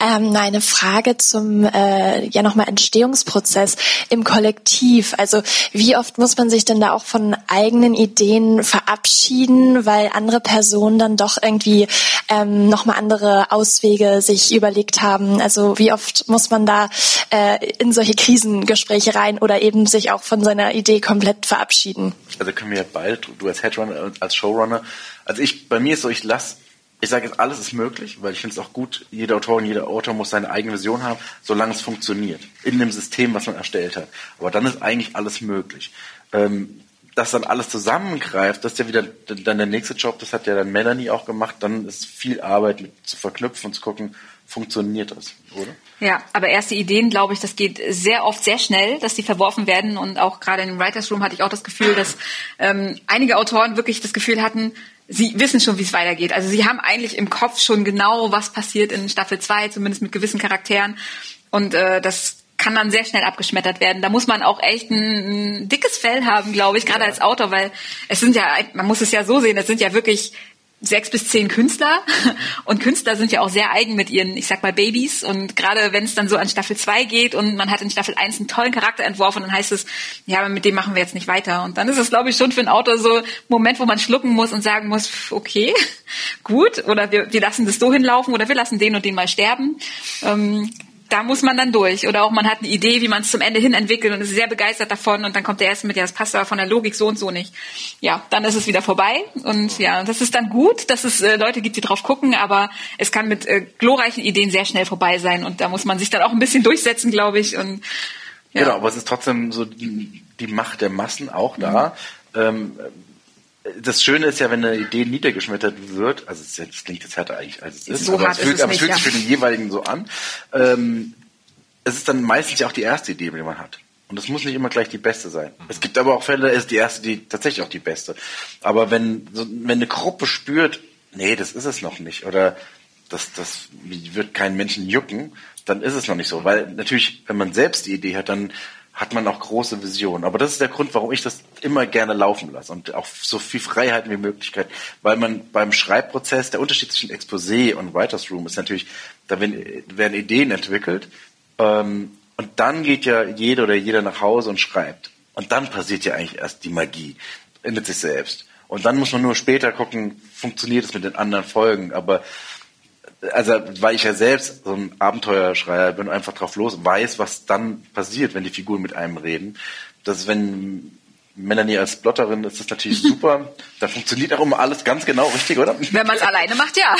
Ähm, eine Frage zum äh, ja nochmal Entstehungsprozess im Kollektiv. Also wie oft muss man sich denn da auch von eigenen Ideen verabschieden, weil andere Personen dann doch irgendwie ähm, nochmal andere Auswege sich überlegt haben? Also wie oft muss man da äh, in solche Krisengespräche rein oder eben sich auch von seiner Idee komplett verabschieden? Also können wir ja beide, du als Headrunner als Showrunner. Also ich, bei mir ist so, ich lasse, ich sage jetzt, alles ist möglich, weil ich finde es auch gut, jeder Autorin, jeder Autor muss seine eigene Vision haben, solange es funktioniert. In dem System, was man erstellt hat. Aber dann ist eigentlich alles möglich. Ähm, dass dann alles zusammengreift, das ist ja wieder dann der nächste Job, das hat ja dann Melanie auch gemacht, dann ist viel Arbeit mit zu verknüpfen und zu gucken, funktioniert das, oder? Ja, aber erste Ideen, glaube ich, das geht sehr oft sehr schnell, dass die verworfen werden. Und auch gerade im Writers Room hatte ich auch das Gefühl, dass ähm, einige Autoren wirklich das Gefühl hatten, sie wissen schon, wie es weitergeht. Also sie haben eigentlich im Kopf schon genau, was passiert in Staffel 2, zumindest mit gewissen Charakteren. Und äh, das kann dann sehr schnell abgeschmettert werden. Da muss man auch echt ein, ein dickes Fell haben, glaube ich, gerade als Autor, weil es sind ja, man muss es ja so sehen, es sind ja wirklich sechs bis zehn Künstler. <laughs> Und Künstler sind ja auch sehr eigen mit ihren, ich sag mal, Babys. Und gerade wenn es dann so an Staffel 2 geht und man hat in Staffel 1 einen tollen Charakter entworfen, dann heißt es, ja, aber mit dem machen wir jetzt nicht weiter. Und dann ist es, glaube ich, schon für einen Autor so ein Moment, wo man schlucken muss und sagen muss, okay, <laughs> gut. Oder wir, wir lassen das so hinlaufen oder wir lassen den und den mal sterben. Ähm, da muss man dann durch. Oder auch man hat eine Idee, wie man es zum Ende hin entwickelt und ist sehr begeistert davon und dann kommt der erste mit, ja, das passt aber von der Logik so und so nicht. Ja, dann ist es wieder vorbei und ja, das ist dann gut, dass es äh, Leute gibt, die drauf gucken, aber es kann mit äh, glorreichen Ideen sehr schnell vorbei sein und da muss man sich dann auch ein bisschen durchsetzen, glaube ich. Und ja. Genau, aber es ist trotzdem so die, die Macht der Massen auch da. Ähm, das Schöne ist ja, wenn eine Idee niedergeschmettert wird, also das klingt jetzt härter eigentlich als es ist, So aber es fühlt, ist es aber es fühlt sich ja. für den jeweiligen so an. Ähm, es ist dann meistens ja auch die erste Idee, die man hat. Und es muss nicht immer gleich die beste sein. Es gibt aber auch Fälle, da ist die erste die tatsächlich auch die beste. Aber wenn, so, wenn eine Gruppe spürt, nee, das ist es noch nicht, oder das, das wird keinen Menschen jucken, dann ist es noch nicht so. Weil natürlich, wenn man selbst die Idee hat, dann hat man auch große Visionen. Aber das ist der Grund, warum ich das immer gerne laufen lasse und auch so viel Freiheiten wie Möglichkeit. Weil man beim Schreibprozess, der Unterschied zwischen Exposé und Writers Room ist natürlich, da werden, Ideen entwickelt ähm, und dann geht ja jeder oder jeder nach Hause und schreibt. Und dann passiert ja eigentlich erst die Magie mit sich selbst. Und dann muss man nur später gucken, funktioniert es mit den anderen Folgen. Aber also weil ich ja selbst so ein Abenteuerschreier bin, einfach drauf los, weiß, was dann passiert, wenn die Figuren mit einem reden. Dass wenn Melanie als Blotterin ist das natürlich <laughs> super. Da funktioniert auch immer alles ganz genau richtig, oder? Wenn man es alleine macht, ja.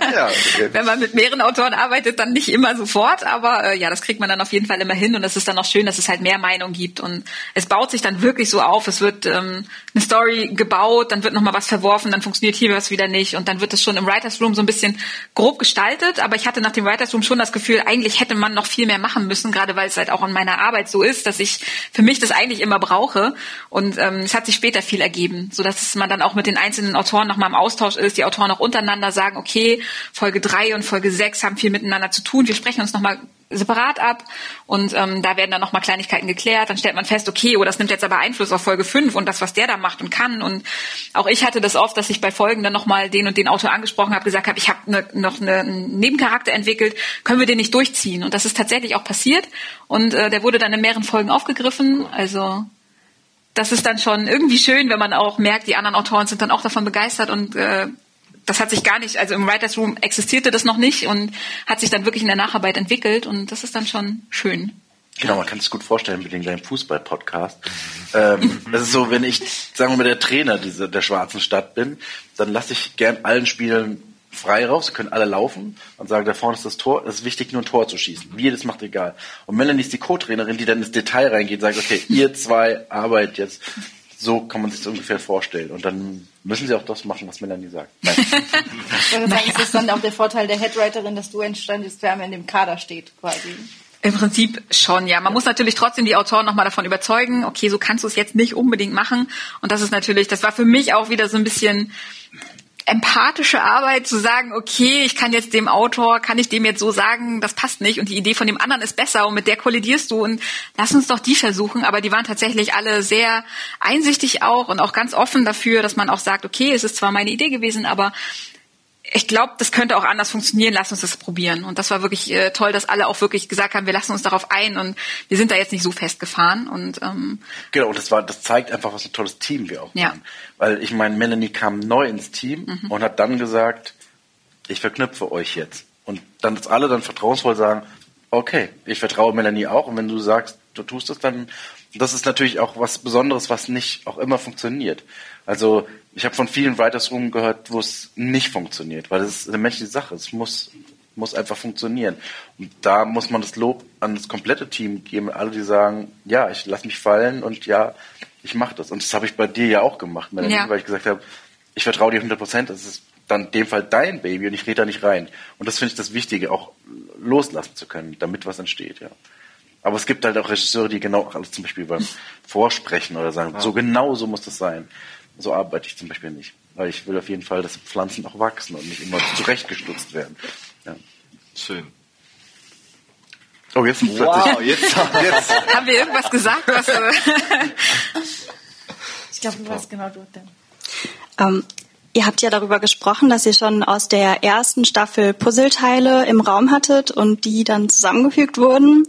<laughs> ja, okay. Wenn man mit mehreren Autoren arbeitet, dann nicht immer sofort, aber äh, ja, das kriegt man dann auf jeden Fall immer hin und es ist dann auch schön, dass es halt mehr Meinung gibt und es baut sich dann wirklich so auf. Es wird ähm, eine Story gebaut, dann wird noch mal was verworfen, dann funktioniert hier was wieder nicht und dann wird es schon im Writers Room so ein bisschen grob gestaltet. Aber ich hatte nach dem Writers Room schon das Gefühl, eigentlich hätte man noch viel mehr machen müssen, gerade weil es halt auch in meiner Arbeit so ist, dass ich für mich das eigentlich immer brauche und ähm, es hat sich später viel ergeben, so dass man dann auch mit den einzelnen Autoren noch mal im Austausch ist, die Autoren auch untereinander sagen, okay, Folge drei und Folge sechs haben viel miteinander zu tun, wir sprechen uns noch mal separat ab und ähm, da werden dann noch mal Kleinigkeiten geklärt. Dann stellt man fest, okay, oh, das nimmt jetzt aber Einfluss auf Folge 5 und das, was der da macht und kann. Und auch ich hatte das oft, dass ich bei Folgen dann noch mal den und den Autor angesprochen habe, gesagt habe, ich habe ne, noch ne, einen Nebencharakter entwickelt, können wir den nicht durchziehen? Und das ist tatsächlich auch passiert und äh, der wurde dann in mehreren Folgen aufgegriffen. Also das ist dann schon irgendwie schön, wenn man auch merkt, die anderen Autoren sind dann auch davon begeistert und äh, das hat sich gar nicht, also im Writers Room existierte das noch nicht und hat sich dann wirklich in der Nacharbeit entwickelt und das ist dann schon schön. Genau, man kann sich gut vorstellen mit dem kleinen Fußball-Podcast. ähm, das ist so, wenn ich, sagen wir mal, der Trainer dieser, der schwarzen Stadt bin, dann lasse ich gern allen Spielern frei raus, sie können alle laufen und sagen, da vorne ist das Tor, es ist wichtig, nur ein Tor zu schießen. Wie das macht egal. Und Melanie ist die Co-Trainerin, die dann ins Detail reingeht und sagt, okay, <laughs> ihr zwei arbeitet jetzt. So kann man sich das ungefähr vorstellen. Und dann müssen sie auch das machen, was Melanie sagt. Nein. <laughs> Ich würde sagen, ist das dann auch der Vorteil der Headwriterin, dass du entstandest, wer in dem Kader steht, quasi. Im Prinzip schon, ja. Man muss natürlich trotzdem die Autoren nochmal davon überzeugen, okay, so kannst du es jetzt nicht unbedingt machen. Und das ist natürlich, das war für mich auch wieder so ein bisschen empathische Arbeit zu sagen, okay, ich kann jetzt dem Autor, kann ich dem jetzt so sagen, das passt nicht und die Idee von dem anderen ist besser und mit der kollidierst du und lass uns doch die versuchen. Aber die waren tatsächlich alle sehr einsichtig auch und auch ganz offen dafür, dass man auch sagt, okay, es ist zwar meine Idee gewesen, aber ich glaube, das könnte auch anders funktionieren. Lass uns das probieren. Und das war wirklich äh, toll, dass alle auch wirklich gesagt haben, wir lassen uns darauf ein und wir sind da jetzt nicht so festgefahren. Und ähm, genau, und das war, das zeigt einfach, was ein tolles Team wir auch Ja. waren. Weil ich meine, Melanie kam neu ins Team Mhm. und hat dann gesagt, ich verknüpfe euch jetzt. Und dann, dass alle dann vertrauensvoll sagen, okay, ich vertraue Melanie auch. Und wenn du sagst, du tust das, dann, das ist natürlich auch was Besonderes, was nicht auch immer funktioniert. Also ich habe von vielen Writers Room gehört, wo es nicht funktioniert, weil es ist eine menschliche Sache. Es muss muss einfach funktionieren. Und da muss man das Lob an das komplette Team geben, alle, die sagen, ja, ich lasse mich fallen und ja, ich mache das. Und das habe ich bei dir ja auch gemacht, Melanie, Ja. weil ich gesagt habe, ich vertraue dir 100 Prozent, das ist dann in dem Fall dein Baby und ich rede da nicht rein. Und das finde ich das Wichtige, auch loslassen zu können, damit was entsteht, ja. Aber es gibt halt auch Regisseure, die genau alles zum Beispiel beim Vorsprechen oder sagen, so genau so muss das sein. So arbeite ich zum Beispiel nicht. Weil ich will auf jeden Fall, dass Pflanzen auch wachsen und nicht immer zurechtgestutzt werden. Ja. Schön. Oh, jetzt Wow, jetzt, <laughs> jetzt. haben wir irgendwas gesagt, was äh, <laughs> Ich glaube, du weißt genau du denn. Ähm, ihr habt ja darüber gesprochen, dass ihr schon aus der ersten Staffel Puzzleteile im Raum hattet und die dann zusammengefügt wurden.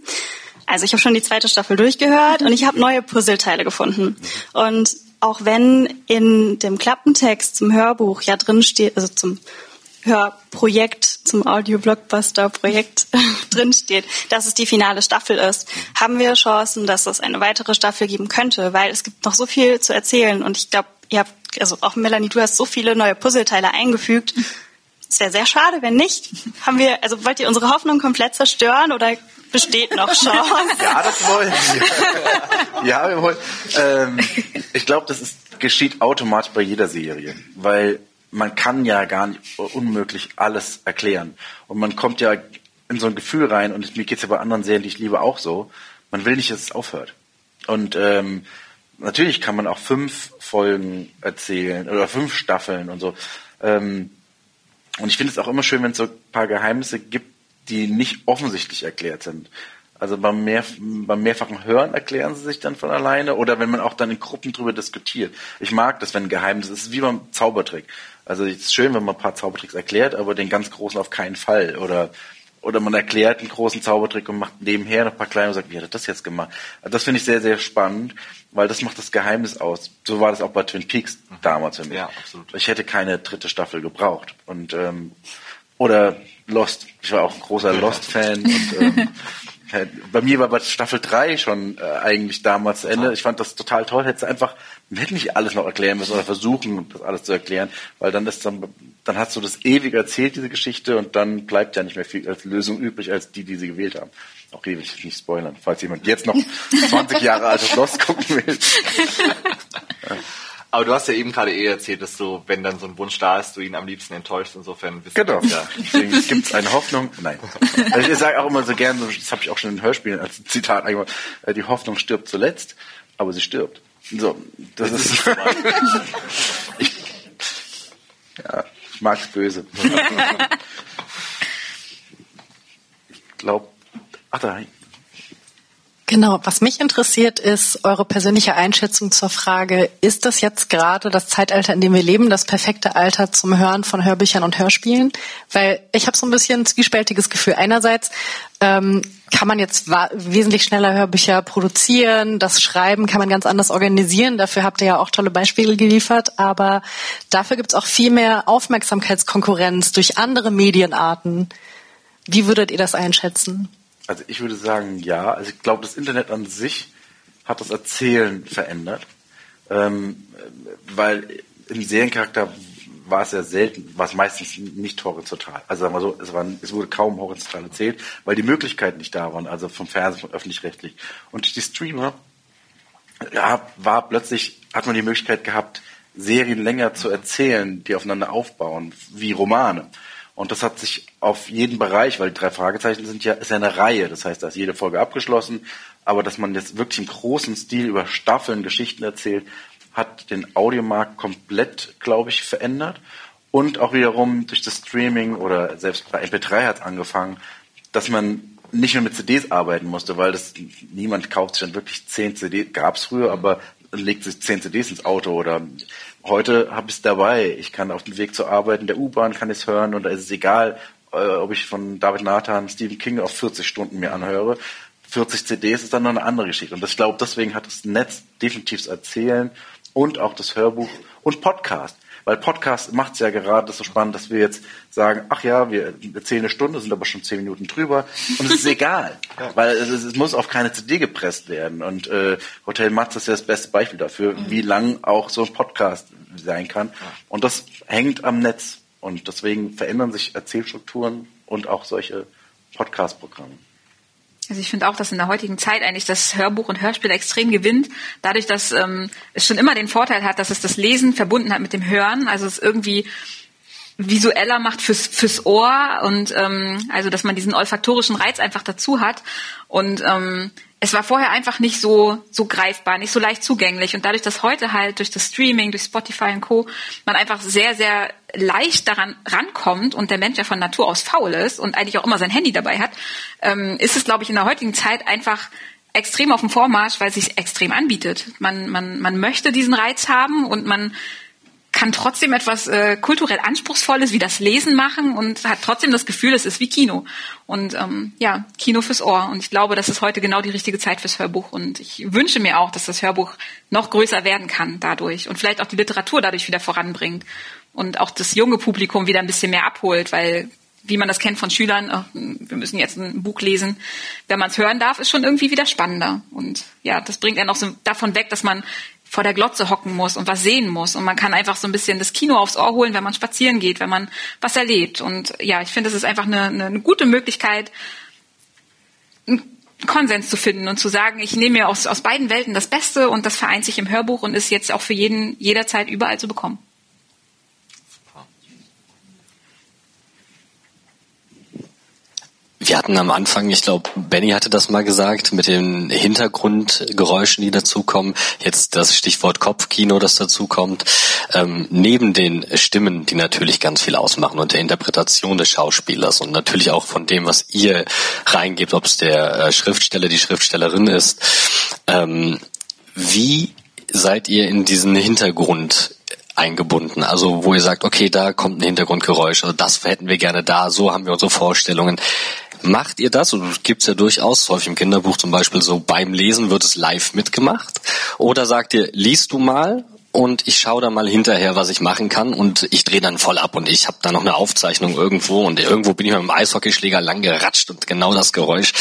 Also ich habe schon die zweite Staffel durchgehört und ich habe neue Puzzleteile gefunden. Und auch wenn in dem Klappentext zum Hörbuch ja drin steht, also zum Hörprojekt, zum Audio-Blockbuster-Projekt <laughs> drin steht, dass es die finale Staffel ist, haben wir Chancen, dass es eine weitere Staffel geben könnte, weil es gibt noch so viel zu erzählen und ich glaube, ihr habt, also auch Melanie, du hast so viele neue Puzzleteile eingefügt. Es wäre sehr schade, wenn nicht. Haben wir, also wollt ihr unsere Hoffnung komplett zerstören oder besteht noch <laughs> Chance? Ja, das wollen wir. <laughs> ja, wir wollen. Ähm, ich glaube, das ist, geschieht automatisch bei jeder Serie, weil man kann ja gar nicht unmöglich alles erklären. Und man kommt ja in so ein Gefühl rein, und mir geht's ja bei anderen Serien, die ich liebe, auch so, man will nicht, dass es aufhört. Und ähm, natürlich kann man auch fünf Folgen erzählen oder fünf Staffeln und so. Ähm, und ich finde es auch immer schön, wenn es so ein paar Geheimnisse gibt, die nicht offensichtlich erklärt sind. Also beim, mehr, beim mehrfachen Hören erklären sie sich dann von alleine oder wenn man auch dann in Gruppen drüber diskutiert. Ich mag das, wenn ein Geheimnis ist. Es ist wie beim Zaubertrick. Also es ist schön, wenn man ein paar Zaubertricks erklärt, aber den ganz großen auf keinen Fall. Oder oder man erklärt einen großen Zaubertrick und macht nebenher noch ein paar kleine und sagt, wie hat er das jetzt gemacht? Also das finde ich sehr, sehr spannend, weil das macht das Geheimnis aus. So war das auch bei Twin Peaks damals für mich. Ja, absolut. Ich hätte keine dritte Staffel gebraucht. Und ähm, oder Lost. Ich war auch ein großer Lost-Fan. und ähm, <laughs> bei mir war bei Staffel 3 schon äh, eigentlich damals zu Ende. Ich fand das total toll. Hätte einfach, man hätte nicht alles noch erklären müssen oder versuchen, das alles zu erklären, weil dann ist dann, dann hast du das ewig erzählt, diese Geschichte, und dann bleibt ja nicht mehr viel als Lösung übrig, als die, die sie gewählt haben. Auch will ich nicht spoilern, falls jemand jetzt noch <laughs> 20 Jahre altes Lost gucken will. <laughs> Aber du hast ja eben gerade eh erzählt, dass du, wenn dann so ein Wunsch da ist, du ihn am liebsten enttäuschst. Insofern bist Genau. du ja. Deswegen gibt es eine Hoffnung. Nein. Also ich sage auch immer so gern, das habe ich auch schon in Hörspielen als Zitat eingebaut, äh, die Hoffnung stirbt zuletzt, aber sie stirbt. So, das, ist. ich, ja, ich mag's böse. ich glaube, ach da, Genau, was mich interessiert, ist eure persönliche Einschätzung zur Frage, ist das jetzt gerade das Zeitalter, in dem wir leben, das perfekte Alter zum Hören von Hörbüchern und Hörspielen? Weil ich habe so ein bisschen ein zwiespältiges Gefühl. Einerseits ähm, kann man jetzt wesentlich schneller Hörbücher produzieren, das Schreiben kann man ganz anders organisieren, dafür habt ihr ja auch tolle Beispiele geliefert, aber dafür gibt's auch viel mehr Aufmerksamkeitskonkurrenz durch andere Medienarten. Wie würdet ihr das einschätzen? Also ich würde sagen, ja. Also ich glaube, das Internet an sich hat das Erzählen verändert. Ähm, weil im Seriencharakter war es ja selten, war es meistens nicht horizontal. Also sagen wir so, es, war, es wurde kaum horizontal erzählt, weil die Möglichkeiten nicht da waren, also vom Fernsehen, von öffentlich-rechtlich. Und die Streamer ja, war plötzlich, hat man die Möglichkeit gehabt, Serien länger zu erzählen, die aufeinander aufbauen, wie Romane. Und das hat sich auf jeden Bereich, weil die drei Fragezeichen sind ja, ist ja eine Reihe. Das heißt, da ist jede Folge abgeschlossen. Aber dass man jetzt wirklich im großen Stil über Staffeln Geschichten erzählt, hat den Audiomarkt komplett, glaube ich, verändert. Und auch wiederum durch das Streaming oder selbst bei MP3 hat es angefangen, dass man nicht mehr mit CDs arbeiten musste, weil das niemand kauft sich dann wirklich zehn CDs, gab es früher, aber legt sich zehn CDs ins Auto oder heute habe ich es dabei. Ich kann auf dem Weg zur Arbeit in der U-Bahn kann ich es hören und da ist es egal, äh, ob ich von David Nathan Stephen King auf 40 Stunden mir anhöre. 40 CDs ist dann noch eine andere Geschichte. Und ich glaube, deswegen hat das Netz definitiv das Erzählen und auch das Hörbuch und Podcast. Weil Podcast macht es ja gerade so spannend, dass wir jetzt sagen, ach ja, wir erzählen eine Stunde, sind aber schon zehn Minuten drüber und es ist egal, <laughs> weil es, es, muss auf keine CD gepresst werden. Und äh, Hotel Matz ist ja das beste Beispiel dafür, mhm. wie lang auch so ein Podcast sein kann. Und das hängt am Netz und deswegen verändern sich Erzählstrukturen und auch solche Podcast-Programme. Also ich finde auch, dass in der heutigen Zeit eigentlich das Hörbuch und Hörspiel extrem gewinnt, dadurch, dass ähm, es schon immer den Vorteil hat, dass es das Lesen verbunden hat mit dem Hören, also es irgendwie visueller macht fürs fürs Ohr und ähm, also dass man diesen olfaktorischen Reiz einfach dazu hat und ähm, es war vorher einfach nicht so, so greifbar, nicht so leicht zugänglich. Und dadurch, dass heute halt durch das Streaming, durch Spotify und Co. man einfach sehr, sehr leicht daran rankommt und der Mensch ja von Natur aus faul ist und eigentlich auch immer sein Handy dabei hat, ähm, ist es, glaube ich, in der heutigen Zeit einfach extrem auf dem Vormarsch, weil es sich extrem anbietet. Man, man, man möchte diesen Reiz haben und man kann trotzdem etwas äh, kulturell Anspruchsvolles wie das Lesen machen und hat trotzdem das Gefühl, es ist wie Kino. Und ähm, ja, Kino fürs Ohr. Und ich glaube, das ist heute genau die richtige Zeit fürs Hörbuch. Und ich wünsche mir auch, dass das Hörbuch noch größer werden kann dadurch und vielleicht auch die Literatur dadurch wieder voranbringt und auch das junge Publikum wieder ein bisschen mehr abholt, weil wie man das kennt von Schülern, oh, wir müssen jetzt ein Buch lesen. Wenn man es hören darf, ist schon irgendwie wieder spannender. Und ja, das bringt einen auch so davon weg, dass man vor der Glotze hocken muss und was sehen muss. Und man kann einfach so ein bisschen das Kino aufs Ohr holen, wenn man spazieren geht, wenn man was erlebt. Und ja, ich finde, es ist einfach eine, eine gute Möglichkeit, einen Konsens zu finden und zu sagen, ich nehme mir aus, aus beiden Welten das Beste und das vereint sich im Hörbuch und ist jetzt auch für jeden jederzeit überall zu bekommen. Wir hatten am Anfang, ich glaube, Benny hatte das mal gesagt, mit den Hintergrundgeräuschen, die dazukommen. Jetzt das Stichwort Kopfkino, das dazukommt. Ähm, neben den Stimmen, die natürlich ganz viel ausmachen und der Interpretation des Schauspielers und natürlich auch von dem, was ihr reingebt, ob es der äh, Schriftsteller, die Schriftstellerin ist. Ähm, wie seid ihr in diesen Hintergrund eingebunden? Also wo ihr sagt, okay, da kommt ein Hintergrundgeräusch, also das hätten wir gerne da, so haben wir unsere Vorstellungen. Macht ihr das? Und gibt's ja durchaus, häufig im Kinderbuch zum Beispiel, so beim Lesen wird es live mitgemacht. Oder sagt ihr, liest du mal und ich schaue da mal hinterher, was ich machen kann und ich drehe dann voll ab und ich habe da noch eine Aufzeichnung irgendwo und irgendwo bin ich mit dem Eishockeyschläger lang geratscht und genau das Geräusch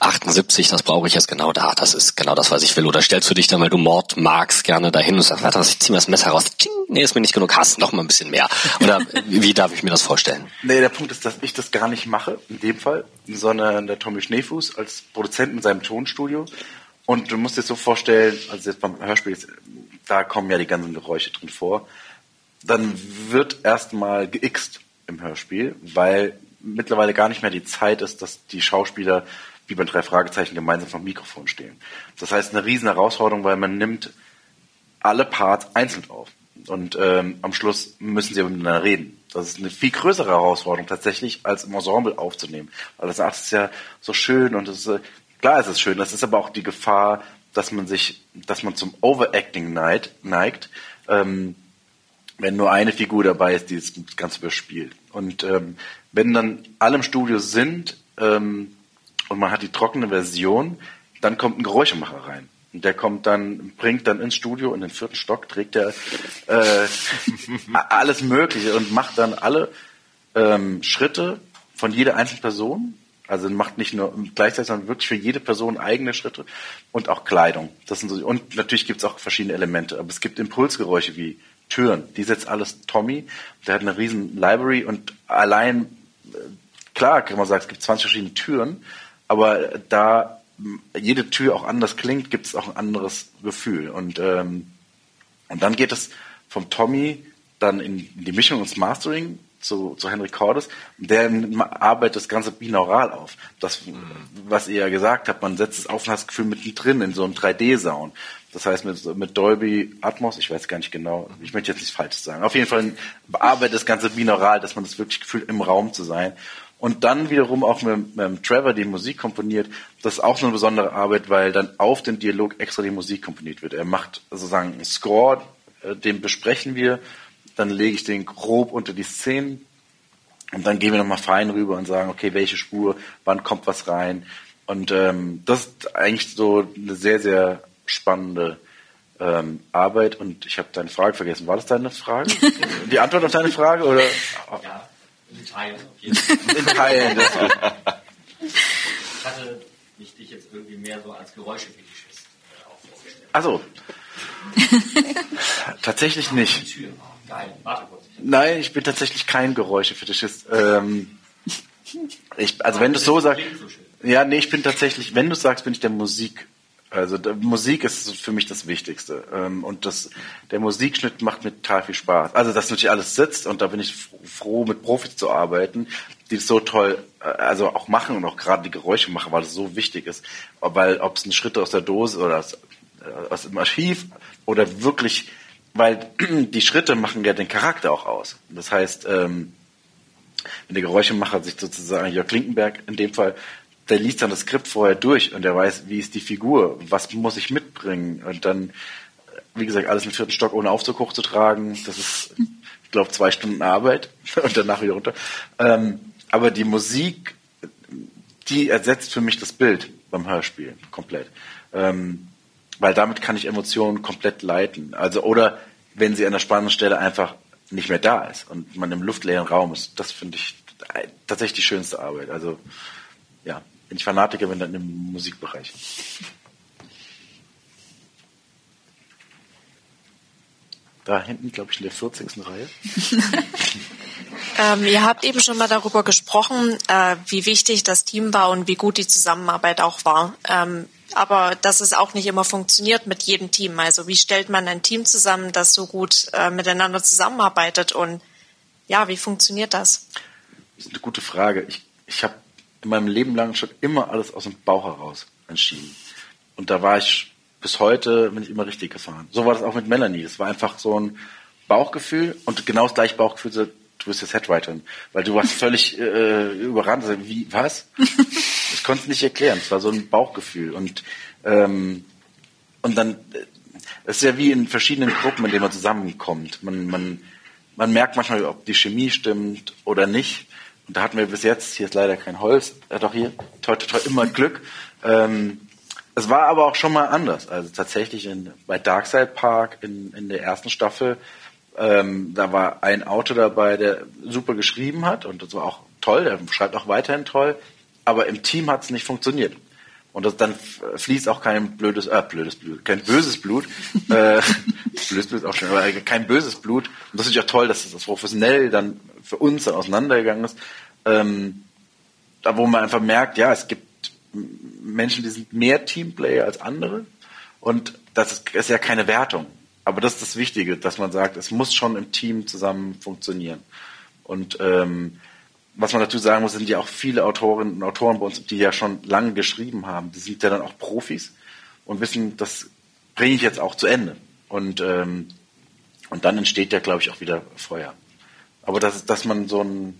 78, das brauche ich jetzt genau da, das ist genau das, was ich will. Oder stellst du dich dann, weil du Mord magst, gerne dahin und sagst, warte, ich zieh mir das Messer raus. Nee, ist mir nicht genug, hast noch mal ein bisschen mehr. Oder <laughs> wie darf ich mir das vorstellen? Nee, der Punkt ist, dass ich das gar nicht mache, in dem Fall, sondern der Tommy Schneefuß als Produzent in seinem Tonstudio. Und du musst dir so vorstellen, also jetzt beim Hörspiel da kommen ja die ganzen Geräusche drin vor, dann wird erstmal geixt im Hörspiel, weil mittlerweile gar nicht mehr die Zeit ist, dass die Schauspieler wie bei drei Fragezeichen gemeinsam vom Mikrofon stehen. Das heißt, eine riesen Herausforderung, weil man nimmt alle Parts einzeln auf. Und ähm, am Schluss müssen sie miteinander reden. Das ist eine viel größere Herausforderung tatsächlich, als im Ensemble aufzunehmen. Weil das ist ja so schön und es ist, äh, klar ist es schön, das ist aber auch die Gefahr, dass man sich, dass man zum Overacting neigt, neigt ähm, wenn nur eine Figur dabei ist, die das Ganze überspielt. Und ähm, wenn dann alle im Studio sind ähm, und man hat die trockene Version, dann kommt ein Geräuschemacher rein. Und der kommt dann, bringt dann ins Studio in den vierten Stock, trägt er äh, <laughs> alles Mögliche und macht dann alle ähm, Schritte von jeder einzelnen Person Also macht nicht nur gleichzeitig, sondern wirklich für jede Person eigene Schritte und auch Kleidung. Das sind so, und natürlich gibt es auch verschiedene Elemente, aber es gibt Impulsgeräusche wie Türen. Die setzt alles Tommy. Der hat eine riesen Library und allein, äh, klar kann man sagen, es gibt 20 verschiedene Türen, aber da jede Tür auch anders klingt, gibt es auch ein anderes Gefühl. Und, ähm, und dann geht es vom Tommy dann in die Mischung und das Mastering zu, zu Henry Cordes. Der arbeitet das Ganze binaural auf. Das, was ihr ja gesagt habt, man setzt das Aufenthaltsgefühl mittendrin in so einem 3D-Sound. Das heißt mit, mit Dolby Atmos, ich weiß gar nicht genau, ich möchte jetzt nichts Falsches sagen. Auf jeden Fall bearbeitet das Ganze binaural, dass man das wirklich gefühlt im Raum zu sein. Und dann wiederum auch mit, mit Trevor die Musik komponiert. Das ist auch so eine besondere Arbeit, weil dann auf den Dialog extra die Musik komponiert wird. Er macht sozusagen einen Score, äh, den besprechen wir dann lege ich den grob unter die Szenen und dann gehen wir nochmal fein rüber und sagen, okay, welche Spur, wann kommt was rein. Und ähm, das ist eigentlich so eine sehr, sehr spannende ähm, Arbeit. Und ich habe deine Frage vergessen. War das deine Frage? <laughs> die Antwort auf deine Frage? Oder? Ja, in Teilen. Auf jeden Fall. In Teilen. ich hatte mich dich jetzt irgendwie mehr so als Geräuschefetischist äh, vorgestellt. Also, <laughs> Tatsächlich nicht. Nein, warte kurz. Nein, ich bin tatsächlich kein Geräuschefetischist. Ähm, ich, also wenn du es so sagst, ja, nee, ich bin tatsächlich, wenn du sagst, bin ich der Musik. Also der Musik ist für mich das Wichtigste. Ähm, und das, der Musikschnitt macht mir total viel Spaß. Also, dass natürlich alles sitzt und da bin ich froh, mit Profis zu arbeiten, die es so toll, äh, also auch machen und auch gerade die Geräusche machen, weil es so wichtig ist. Weil ob es ein Schritt aus der Dose oder aus, aus dem Archiv oder wirklich weil <clears throat> die Schritte machen ja den Charakter auch aus. Das heißt, ähm, wenn der Geräuschemacher sich sozusagen, Jörg Klinkenberg in dem Fall, der liest dann das Skript vorher durch und der weiß, wie ist die Figur, was muss ich mitbringen und dann, wie gesagt, alles im vierten Stock ohne Aufzug hochzutragen, das ist, ich glaube, zwei Stunden Arbeit <laughs> und danach wieder runter. Ähm, aber die Musik, die ersetzt für mich das Bild beim Hörspiel komplett. Ähm, weil damit kann ich Emotionen komplett leiten. Also oder wenn sie an der spannenden Stelle einfach nicht mehr da ist und man im luftleeren Raum ist, das finde ich tatsächlich die schönste Arbeit. Also ja, wenn ich Fanatiker bin, dann im Musikbereich. Da hinten, glaube ich, in der 40. Reihe. <laughs> ähm, ihr habt eben schon mal darüber gesprochen, äh, wie wichtig das Team war und wie gut die Zusammenarbeit auch war. Ähm, aber dass es auch nicht immer funktioniert mit jedem Team. Also wie stellt man ein Team zusammen, das so gut äh, miteinander zusammenarbeitet und ja, wie funktioniert das? Das ist eine gute Frage. Ich, ich habe in meinem Leben lang schon immer alles aus dem Bauch heraus entschieden. Und da war ich bis heute, bin ich immer richtig gefahren. So war das auch mit Melanie. Das war einfach so ein Bauchgefühl und genau das gleiche Bauchgefühl, bist jetzt Headwriterin, weil du warst völlig äh, überrannt. Also, wie, was? <laughs> Ich konnte es nicht erklären. Es war so ein Bauchgefühl. Und, ähm, und dann, es ist ja wie in verschiedenen Gruppen, in denen man zusammenkommt. Man, man, man merkt manchmal, ob die Chemie stimmt oder nicht. Und da hatten wir bis jetzt, hier ist leider kein Holz, äh, doch hier, toi, toi, toi, immer Glück. Ähm, es war aber auch schon mal anders. Also tatsächlich in, bei Darkside Park in, in der ersten Staffel, ähm, da war ein Autor dabei, der super geschrieben hat und das war auch toll, der schreibt auch weiterhin toll aber im Team hat es nicht funktioniert. Und das, dann fließt auch kein blödes, äh, blödes Blut, kein böses Blut. äh, <laughs> blödes Blut ist auch schön, aber kein böses Blut. Und das ist ja toll, dass das professionell dann für uns dann auseinandergegangen ist. Ähm, da wo man einfach merkt, ja, es gibt Menschen, die sind mehr Teamplayer als andere. Und das ist, ist ja keine Wertung. Aber das ist das Wichtige, dass man sagt, es muss schon im Team zusammen funktionieren. Und ähm, was man dazu sagen muss, sind ja auch viele Autorinnen und Autoren bei uns, die ja schon lange geschrieben haben. Die sind ja dann auch Profis und wissen, das bringe ich jetzt auch zu Ende. Und, ähm, und dann entsteht ja, glaube ich, auch wieder Feuer. Aber das, dass man so ein,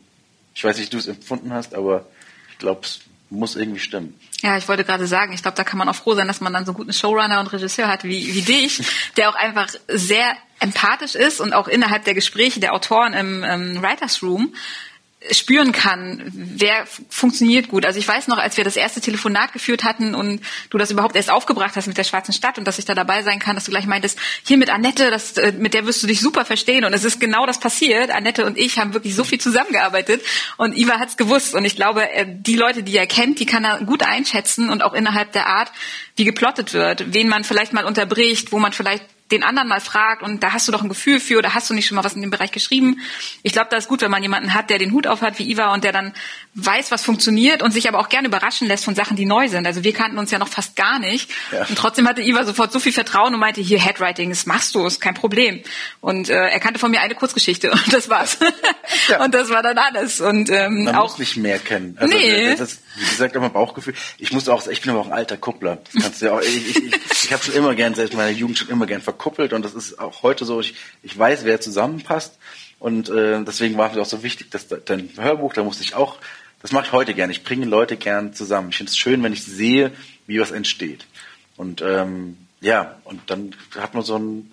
ich weiß nicht, wie du es empfunden hast, aber ich glaube, muss irgendwie stimmen. Ja, ich wollte gerade sagen, ich glaube, da kann man auch froh sein, dass man dann so einen guten Showrunner und Regisseur hat wie, wie dich, <laughs> der auch einfach sehr empathisch ist und auch innerhalb der Gespräche der Autoren im, im Writers Room spüren kann, wer funktioniert gut. Also ich weiß noch, als wir das erste Telefonat geführt hatten und du das überhaupt erst aufgebracht hast mit der Schwarzen Stadt und dass ich da dabei sein kann, dass du gleich meintest, hier mit Annette, das, äh, mit der wirst du dich super verstehen. Und es ist genau das passiert. Annette und ich haben wirklich so viel zusammengearbeitet und Iva hat's gewusst. Und ich glaube, äh, die Leute, die er kennt, die kann er gut einschätzen und auch innerhalb der Art, wie geplottet wird, wen man vielleicht mal unterbricht, wo man vielleicht den anderen mal fragt und da hast du doch ein Gefühl für oder hast du nicht schon mal was in dem Bereich geschrieben. Ich glaube, da ist gut, wenn man jemanden hat, der den Hut auf hat wie Iva und der dann weiß, was funktioniert und sich aber auch gerne überraschen lässt von Sachen, die neu sind. Also wir kannten uns ja noch fast gar nicht ja. und trotzdem hatte Iva sofort so viel Vertrauen und meinte, hier Headwriting, das machst du, ist kein Problem. Und äh, er kannte von mir eine Kurzgeschichte <laughs> und das war's. Ja. Und das war dann alles. Und ähm, man auch muss nicht mehr kennen. Also nee. das ist, wie gesagt, immer Bauchgefühl. Ich muss auch, ich bin aber auch ein alter Kuppler. Das kannst du ja auch. Ich, ich, ich, habe schon immer gern, selbst in meiner Jugend schon immer gern verkuppelt und das ist auch heute so. Ich, ich weiß, wer zusammenpasst und äh, deswegen war es auch so wichtig, dass dein Hörbuch, da musste ich auch, das mache ich heute gern. Ich bringe Leute gern zusammen. Ich finde es schön, wenn ich sehe, wie was entsteht. Und ähm, ja, und dann hat man so ein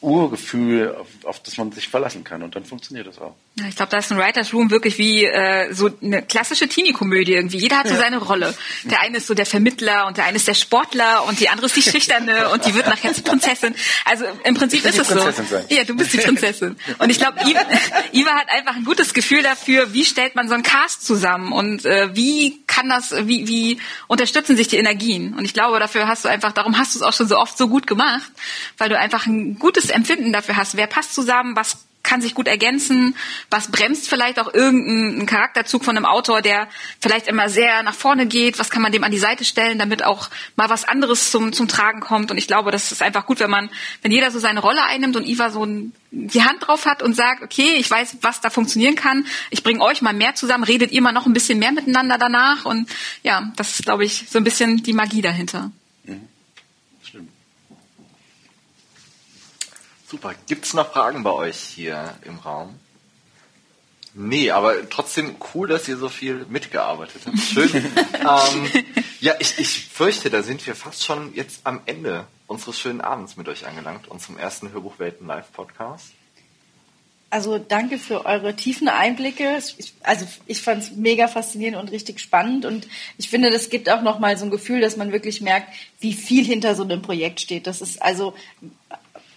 Urgefühl, auf, auf das man sich verlassen kann und dann funktioniert das auch. Ja, ich glaube, da ist ein Writers Room wirklich wie äh, so eine klassische Teenie-Komödie irgendwie. Jeder hat so ja. seine Rolle. Der eine ist so der Vermittler und der eine ist der Sportler und die andere ist die Schüchterne <laughs> und die wird nachher zur Prinzessin. Also im Prinzip ist es so. Sein. Ja, du bist die Prinzessin. Und ich glaube, Iva, <laughs> Iva hat einfach ein gutes Gefühl dafür, wie stellt man so einen Cast zusammen und äh, wie kann das, wie, wie unterstützen sich die Energien. Und ich glaube, dafür hast du einfach, darum hast du es auch schon so oft so gut gemacht, weil du einfach ein gutes Empfinden dafür hast. Wer passt zusammen, was kann sich gut ergänzen, was bremst vielleicht auch irgendeinen Charakterzug von einem Autor, der vielleicht immer sehr nach vorne geht, was kann man dem an die Seite stellen, damit auch mal was anderes zum, zum Tragen kommt. Und ich glaube, das ist einfach gut, wenn man, wenn jeder so seine Rolle einnimmt und Iva so ein, die Hand drauf hat und sagt, okay, ich weiß, was da funktionieren kann, ich bringe euch mal mehr zusammen, redet ihr mal noch ein bisschen mehr miteinander danach? Und ja, das ist, glaube ich, so ein bisschen die Magie dahinter. Super. Gibt es noch Fragen bei euch hier im Raum? Nee, aber trotzdem cool, dass ihr so viel mitgearbeitet habt. Schön. <laughs> ähm, ja, ich, ich fürchte, da sind wir fast schon jetzt am Ende unseres schönen Abends mit euch angelangt, unserem ersten Hörbuchwelten Live-Podcast. Also danke für eure tiefen Einblicke. Ich, also ich fand es mega faszinierend und richtig spannend und ich finde, das gibt auch noch mal so ein Gefühl, dass man wirklich merkt, wie viel hinter so einem Projekt steht. Das ist also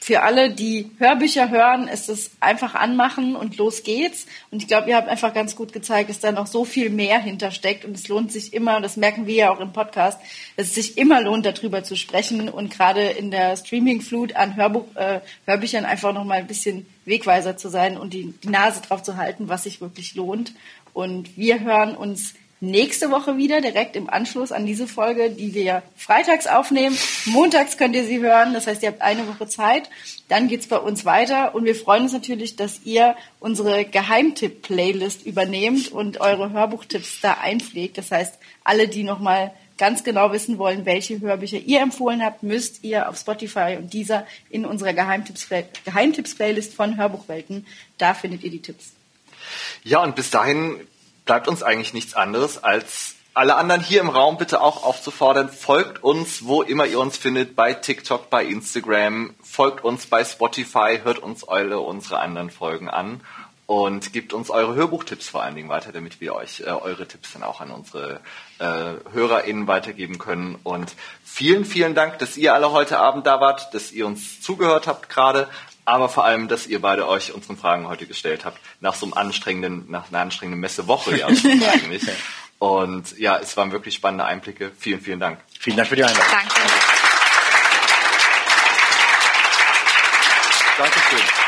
für alle, die Hörbücher hören, ist es einfach anmachen und los geht's. Und ich glaube, ihr habt einfach ganz gut gezeigt, dass da noch so viel mehr hintersteckt. Und es lohnt sich immer, und das merken wir ja auch im Podcast, dass es sich immer lohnt, darüber zu sprechen und gerade in der Streaming-Flut an Hörbuch, äh, Hörbüchern einfach noch mal ein bisschen Wegweiser zu sein und die, die Nase drauf zu halten, was sich wirklich lohnt. Und wir hören uns nächste Woche wieder, direkt im Anschluss an diese Folge, die wir freitags aufnehmen. Montags könnt ihr sie hören, das heißt, ihr habt eine Woche Zeit. Dann geht's bei uns weiter und wir freuen uns natürlich, dass ihr unsere Geheimtipp-Playlist übernehmt und eure Hörbuchtipps da einpflegt. Das heißt, alle, die nochmal ganz genau wissen wollen, welche Hörbücher ihr empfohlen habt, müsst ihr auf Spotify und dieser in unserer Geheimtipps-Playlist von Hörbuchwelten, da findet ihr die Tipps. Ja, und bis dahin bleibt uns eigentlich nichts anderes, als alle anderen hier im Raum bitte auch aufzufordern, folgt uns, wo immer ihr uns findet, bei TikTok, bei Instagram, folgt uns bei Spotify, hört uns eure, unsere anderen Folgen an und gebt uns eure Hörbuchtipps vor allen Dingen weiter, damit wir euch äh, eure Tipps dann auch an unsere äh, HörerInnen weitergeben können. Und vielen, vielen Dank, dass ihr alle heute Abend da wart, dass ihr uns zugehört habt gerade aber vor allem, dass ihr beide euch unseren Fragen heute gestellt habt, nach so einem anstrengenden, nach einer anstrengenden Messewoche ja <laughs> eigentlich. Und ja, es waren wirklich spannende Einblicke. Vielen, vielen Dank. Vielen Dank für die Einladung. Danke. Dankeschön.